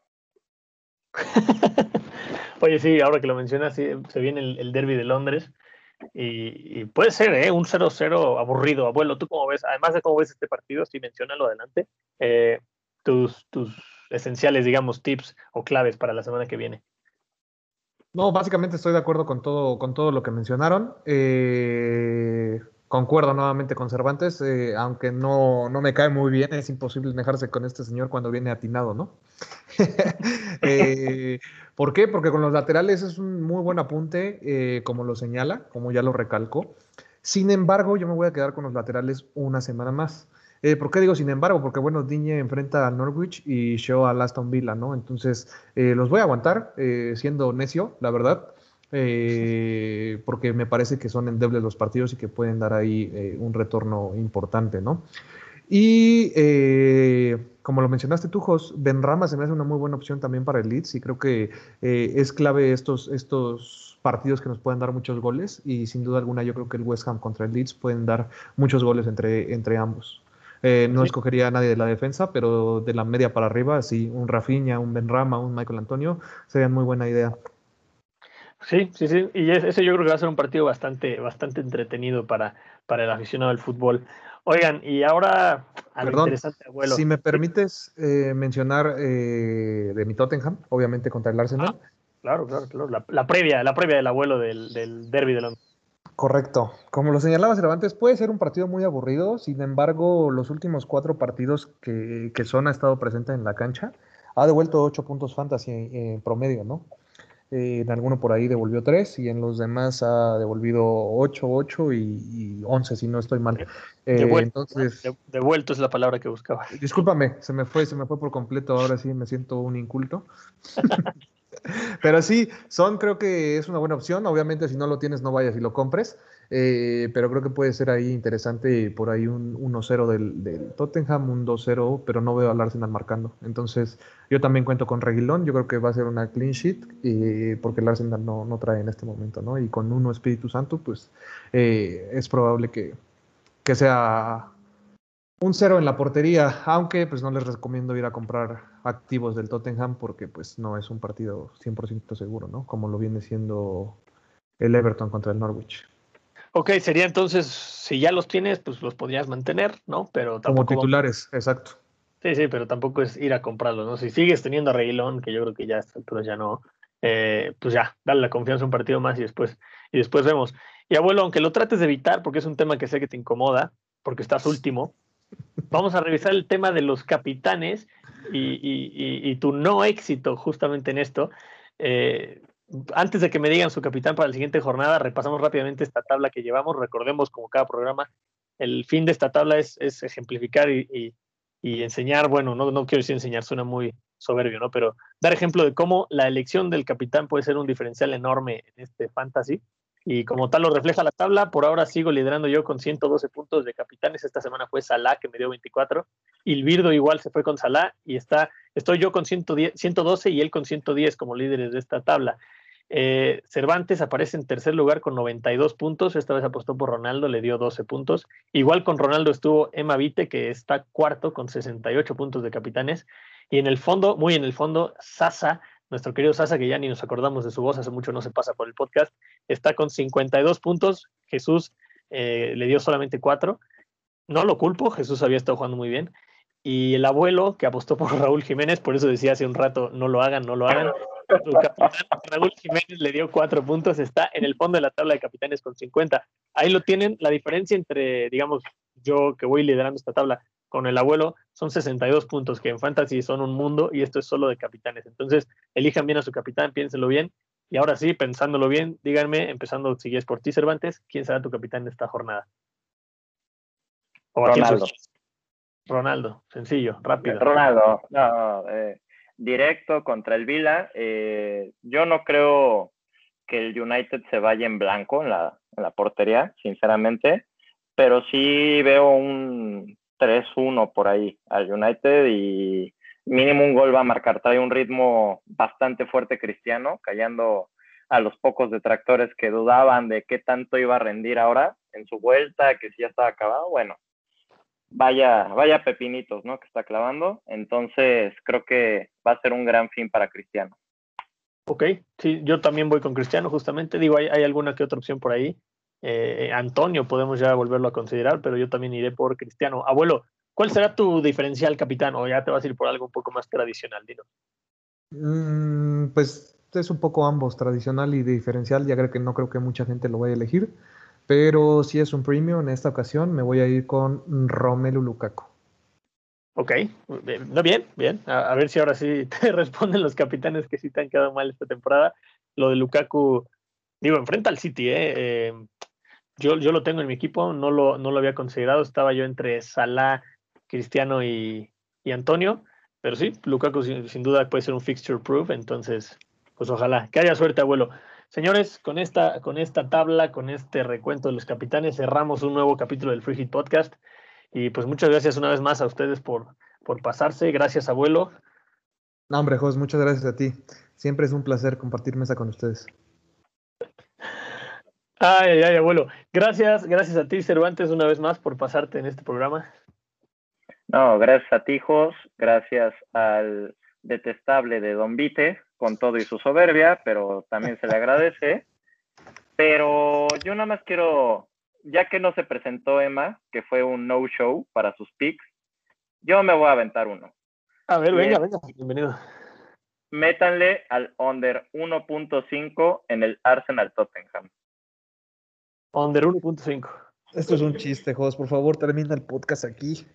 Oye, sí, ahora que lo mencionas, se viene el, el derby de Londres y, puede ser ¿eh? un 0-0 aburrido. Abuelo, ¿tú cómo ves? Además de cómo ves este partido, sí, menciónalo adelante, eh, tus, tus esenciales, digamos, tips o claves para la semana que viene. No, básicamente estoy de acuerdo con todo, con todo lo que mencionaron. Eh, concuerdo nuevamente con Cervantes, eh, aunque no, no, me cae muy bien, es imposible dejarse con este señor cuando viene atinado, ¿no? eh, ¿Por qué? Porque con los laterales es un muy buen apunte, eh, como lo señala, como ya lo recalco. Sin embargo, yo me voy a quedar con los laterales una semana más. Eh, ¿Por qué digo sin embargo? Porque bueno, Diñe enfrenta a Norwich y Shaw a Aston Villa, ¿no? Entonces, los voy a aguantar, siendo necio, la verdad, eh, porque me parece que son endebles los partidos y que pueden dar ahí eh, un retorno importante, ¿no? Y eh, como lo mencionaste tú, Jos, Benrama se me hace una muy buena opción también para el Leeds y creo que es clave estos, estos partidos que nos pueden dar muchos goles y sin duda alguna yo creo que el West Ham contra el Leeds pueden dar muchos goles entre, entre ambos. Eh, no sí. escogería a nadie de la defensa, pero de la media para arriba, sí, un Rafinha, un Benrama, un Michael Antonio, serían muy buena idea. Sí, sí, sí, y ese yo creo que va a ser un partido bastante, bastante entretenido para, para el aficionado del fútbol. Oigan, y ahora a lo Perdón, interesante, abuelo. Si me permites eh, mencionar eh, de mi Tottenham, obviamente contra el Arsenal. Ah, claro, claro, claro. La, la, previa, la previa del abuelo del, del derby de Londres. Correcto. Como lo señalaba Cervantes, puede ser un partido muy aburrido. Sin embargo, los últimos cuatro partidos que, que Son ha estado presente en la cancha, ha devuelto ocho puntos fantasy en promedio, ¿no? Eh, en alguno por ahí devolvió tres y en los demás ha devolvido ocho, ocho y, y once, si no estoy mal. Eh, devuelto, entonces, de, devuelto es la palabra que buscaba. Discúlpame, se me fue, se me fue por completo. Ahora sí me siento un inculto. Pero sí, Son creo que es una buena opción. Obviamente, si no lo tienes, no vayas y lo compres. Eh, pero creo que puede ser ahí interesante por ahí un 1-0 del, Tottenham, un 2-0, pero no veo al Arsenal marcando. Entonces, yo también cuento con Reguilón. Yo creo que va a ser una clean sheet eh, porque el Arsenal no, no, trae en este momento, ¿no? Y con uno Espíritu Santo, pues eh, es probable que, que sea un cero en la portería, aunque pues no les recomiendo ir a comprar activos del Tottenham porque pues no es un partido 100% seguro, ¿no? Como lo viene siendo el Everton contra el Norwich. Ok, sería entonces, si ya los tienes, pues los podrías mantener, ¿no? Pero Como titulares, exacto. Sí, sí, pero tampoco es ir a comprarlos, ¿no? Si sigues teniendo a Reguilón, que yo creo que ya a esta altura ya no, eh, pues ya, dale la confianza un partido más y después, y después vemos. Y abuelo, aunque lo trates de evitar, porque es un tema que sé que te incomoda, porque estás último, vamos a revisar el tema de los capitanes y, y, y, y tu no éxito justamente en esto. Eh, antes de que me digan su capitán para la siguiente jornada, repasamos rápidamente esta tabla que llevamos. Recordemos, como cada programa, el fin de esta tabla es, es ejemplificar y, enseñar, bueno, no, no quiero decir enseñar, suena muy soberbio, ¿no? Pero dar ejemplo de cómo la elección del capitán puede ser un diferencial enorme en este fantasy y como tal lo refleja la tabla, por ahora sigo liderando yo con 112 puntos de capitanes. Esta semana fue Salah que me dio 24. Ilvirdo igual se fue con Salah y está, estoy yo con 110, 112 y él con 110 como líderes de esta tabla. Eh, Cervantes aparece en tercer lugar con 92 puntos. Esta vez apostó por Ronaldo, le dio 12 puntos. Igual con Ronaldo estuvo Emma Vite, que está cuarto con 68 puntos de capitanes. Y en el fondo, muy en el fondo, Sasa nuestro querido Sasa, que ya ni nos acordamos de su voz, hace mucho no se pasa por el podcast, está con 52 puntos. Jesús eh, le dio solamente 4. No lo culpo, Jesús había estado jugando muy bien. Y el abuelo, que apostó por Raúl Jiménez, por eso decía hace un rato, no lo hagan, no lo hagan. Su capitán, Raúl Jiménez le dio 4 puntos, está en el fondo de la tabla de capitanes con 50. Ahí lo tienen, la diferencia entre, digamos, yo que voy liderando esta tabla con el abuelo son 62 puntos, que en fantasy son un mundo y esto es solo de capitanes. Entonces, elijan bien a su capitán, piénsenlo bien Y ahora sí, pensándolo bien, díganme, empezando si es por ti, Cervantes, ¿quién será tu capitán de esta jornada? ¿O a quién Ronaldo. Ronaldo, sencillo, rápido. Ronaldo, no, eh, directo contra el Vila. Eh, yo no creo que el United se vaya en blanco en la, en la portería, sinceramente, pero sí veo un 3-1 por ahí al United y mínimo un gol va a marcar. Trae un ritmo bastante fuerte cristiano, callando a los pocos detractores que dudaban de qué tanto iba a rendir ahora en su vuelta, que si ya estaba acabado. Bueno, vaya, vaya pepinitos, ¿no? Que está clavando. Entonces, creo que va a ser un gran fin para Cristiano. Ok, sí, yo también voy con Cristiano, justamente. Digo, hay, hay alguna que otra opción por ahí. Eh, Antonio, podemos ya volverlo a considerar, pero yo también iré por Cristiano. Abuelo, ¿cuál será tu diferencial, capitán? O ya te vas a ir por algo un poco más tradicional, Dino. Mm, pues es un poco ambos, tradicional y diferencial. Ya creo que no creo que mucha gente lo vaya a elegir. Pero si es un premio en esta ocasión, me voy a ir con Romelu Lukaku. Ok, bien, no, bien, bien. A, a, ver si ahora sí te responden los capitanes que sí te han quedado mal esta temporada. Lo de Lukaku, digo, enfrenta al City, ¿eh? eh yo, yo lo tengo en mi equipo, no lo, no lo había considerado. Estaba yo entre Salah, Cristiano y, y Antonio. Pero sí, Lukaku sin, sin, duda puede ser un fixture proof. Entonces, pues ojalá. Que haya suerte, abuelo. Señores, con esta, con esta tabla, con este recuento de los capitanes, cerramos un nuevo capítulo del Free Hit Podcast. Y pues muchas gracias una vez más a ustedes por, por pasarse. Gracias, abuelo. No, hombre, Jos, muchas gracias a ti. Siempre es un placer compartir mesa con ustedes. Ay, ay, ay, abuelo. Gracias, gracias a ti, Cervantes, una vez más por pasarte en este programa. No, gracias a ti, Jos. Gracias al detestable de Don Vite, con todo y su soberbia, pero también se le agradece. Pero yo nada más quiero ya que no se presentó Emma, que fue un no-show para sus picks, yo me voy a aventar uno. A ver, venga, venga, bienvenido. Métanle al under 1.5 en el Arsenal Tottenham. Under 1.5. Esto es un chiste, Jos. Por favor, termina el podcast aquí.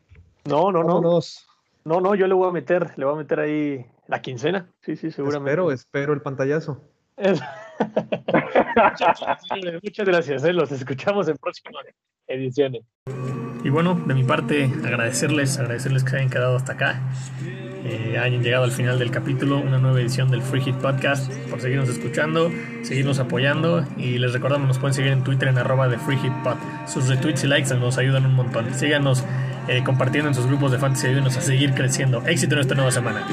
No, no, Vámonos. No. No, yo le voy a meter, le voy a meter ahí la quincena. Sí, sí, seguramente. Espero, espero el pantallazo. Muchas gracias, ¿eh? los escuchamos en próximas ediciones. Y bueno, de mi parte, agradecerles, agradecerles que se hayan quedado hasta acá, eh, hayan llegado al final del capítulo, una nueva edición del Free Hit Podcast, por seguirnos escuchando, seguirnos apoyando y les recordamos, nos pueden seguir en Twitter en arroba de Free Hit Pod. Sus retweets y likes nos ayudan un montón. Síganos eh, compartiendo en sus grupos de fantasy y ayúdenos a seguir creciendo. Éxito en esta nueva semana.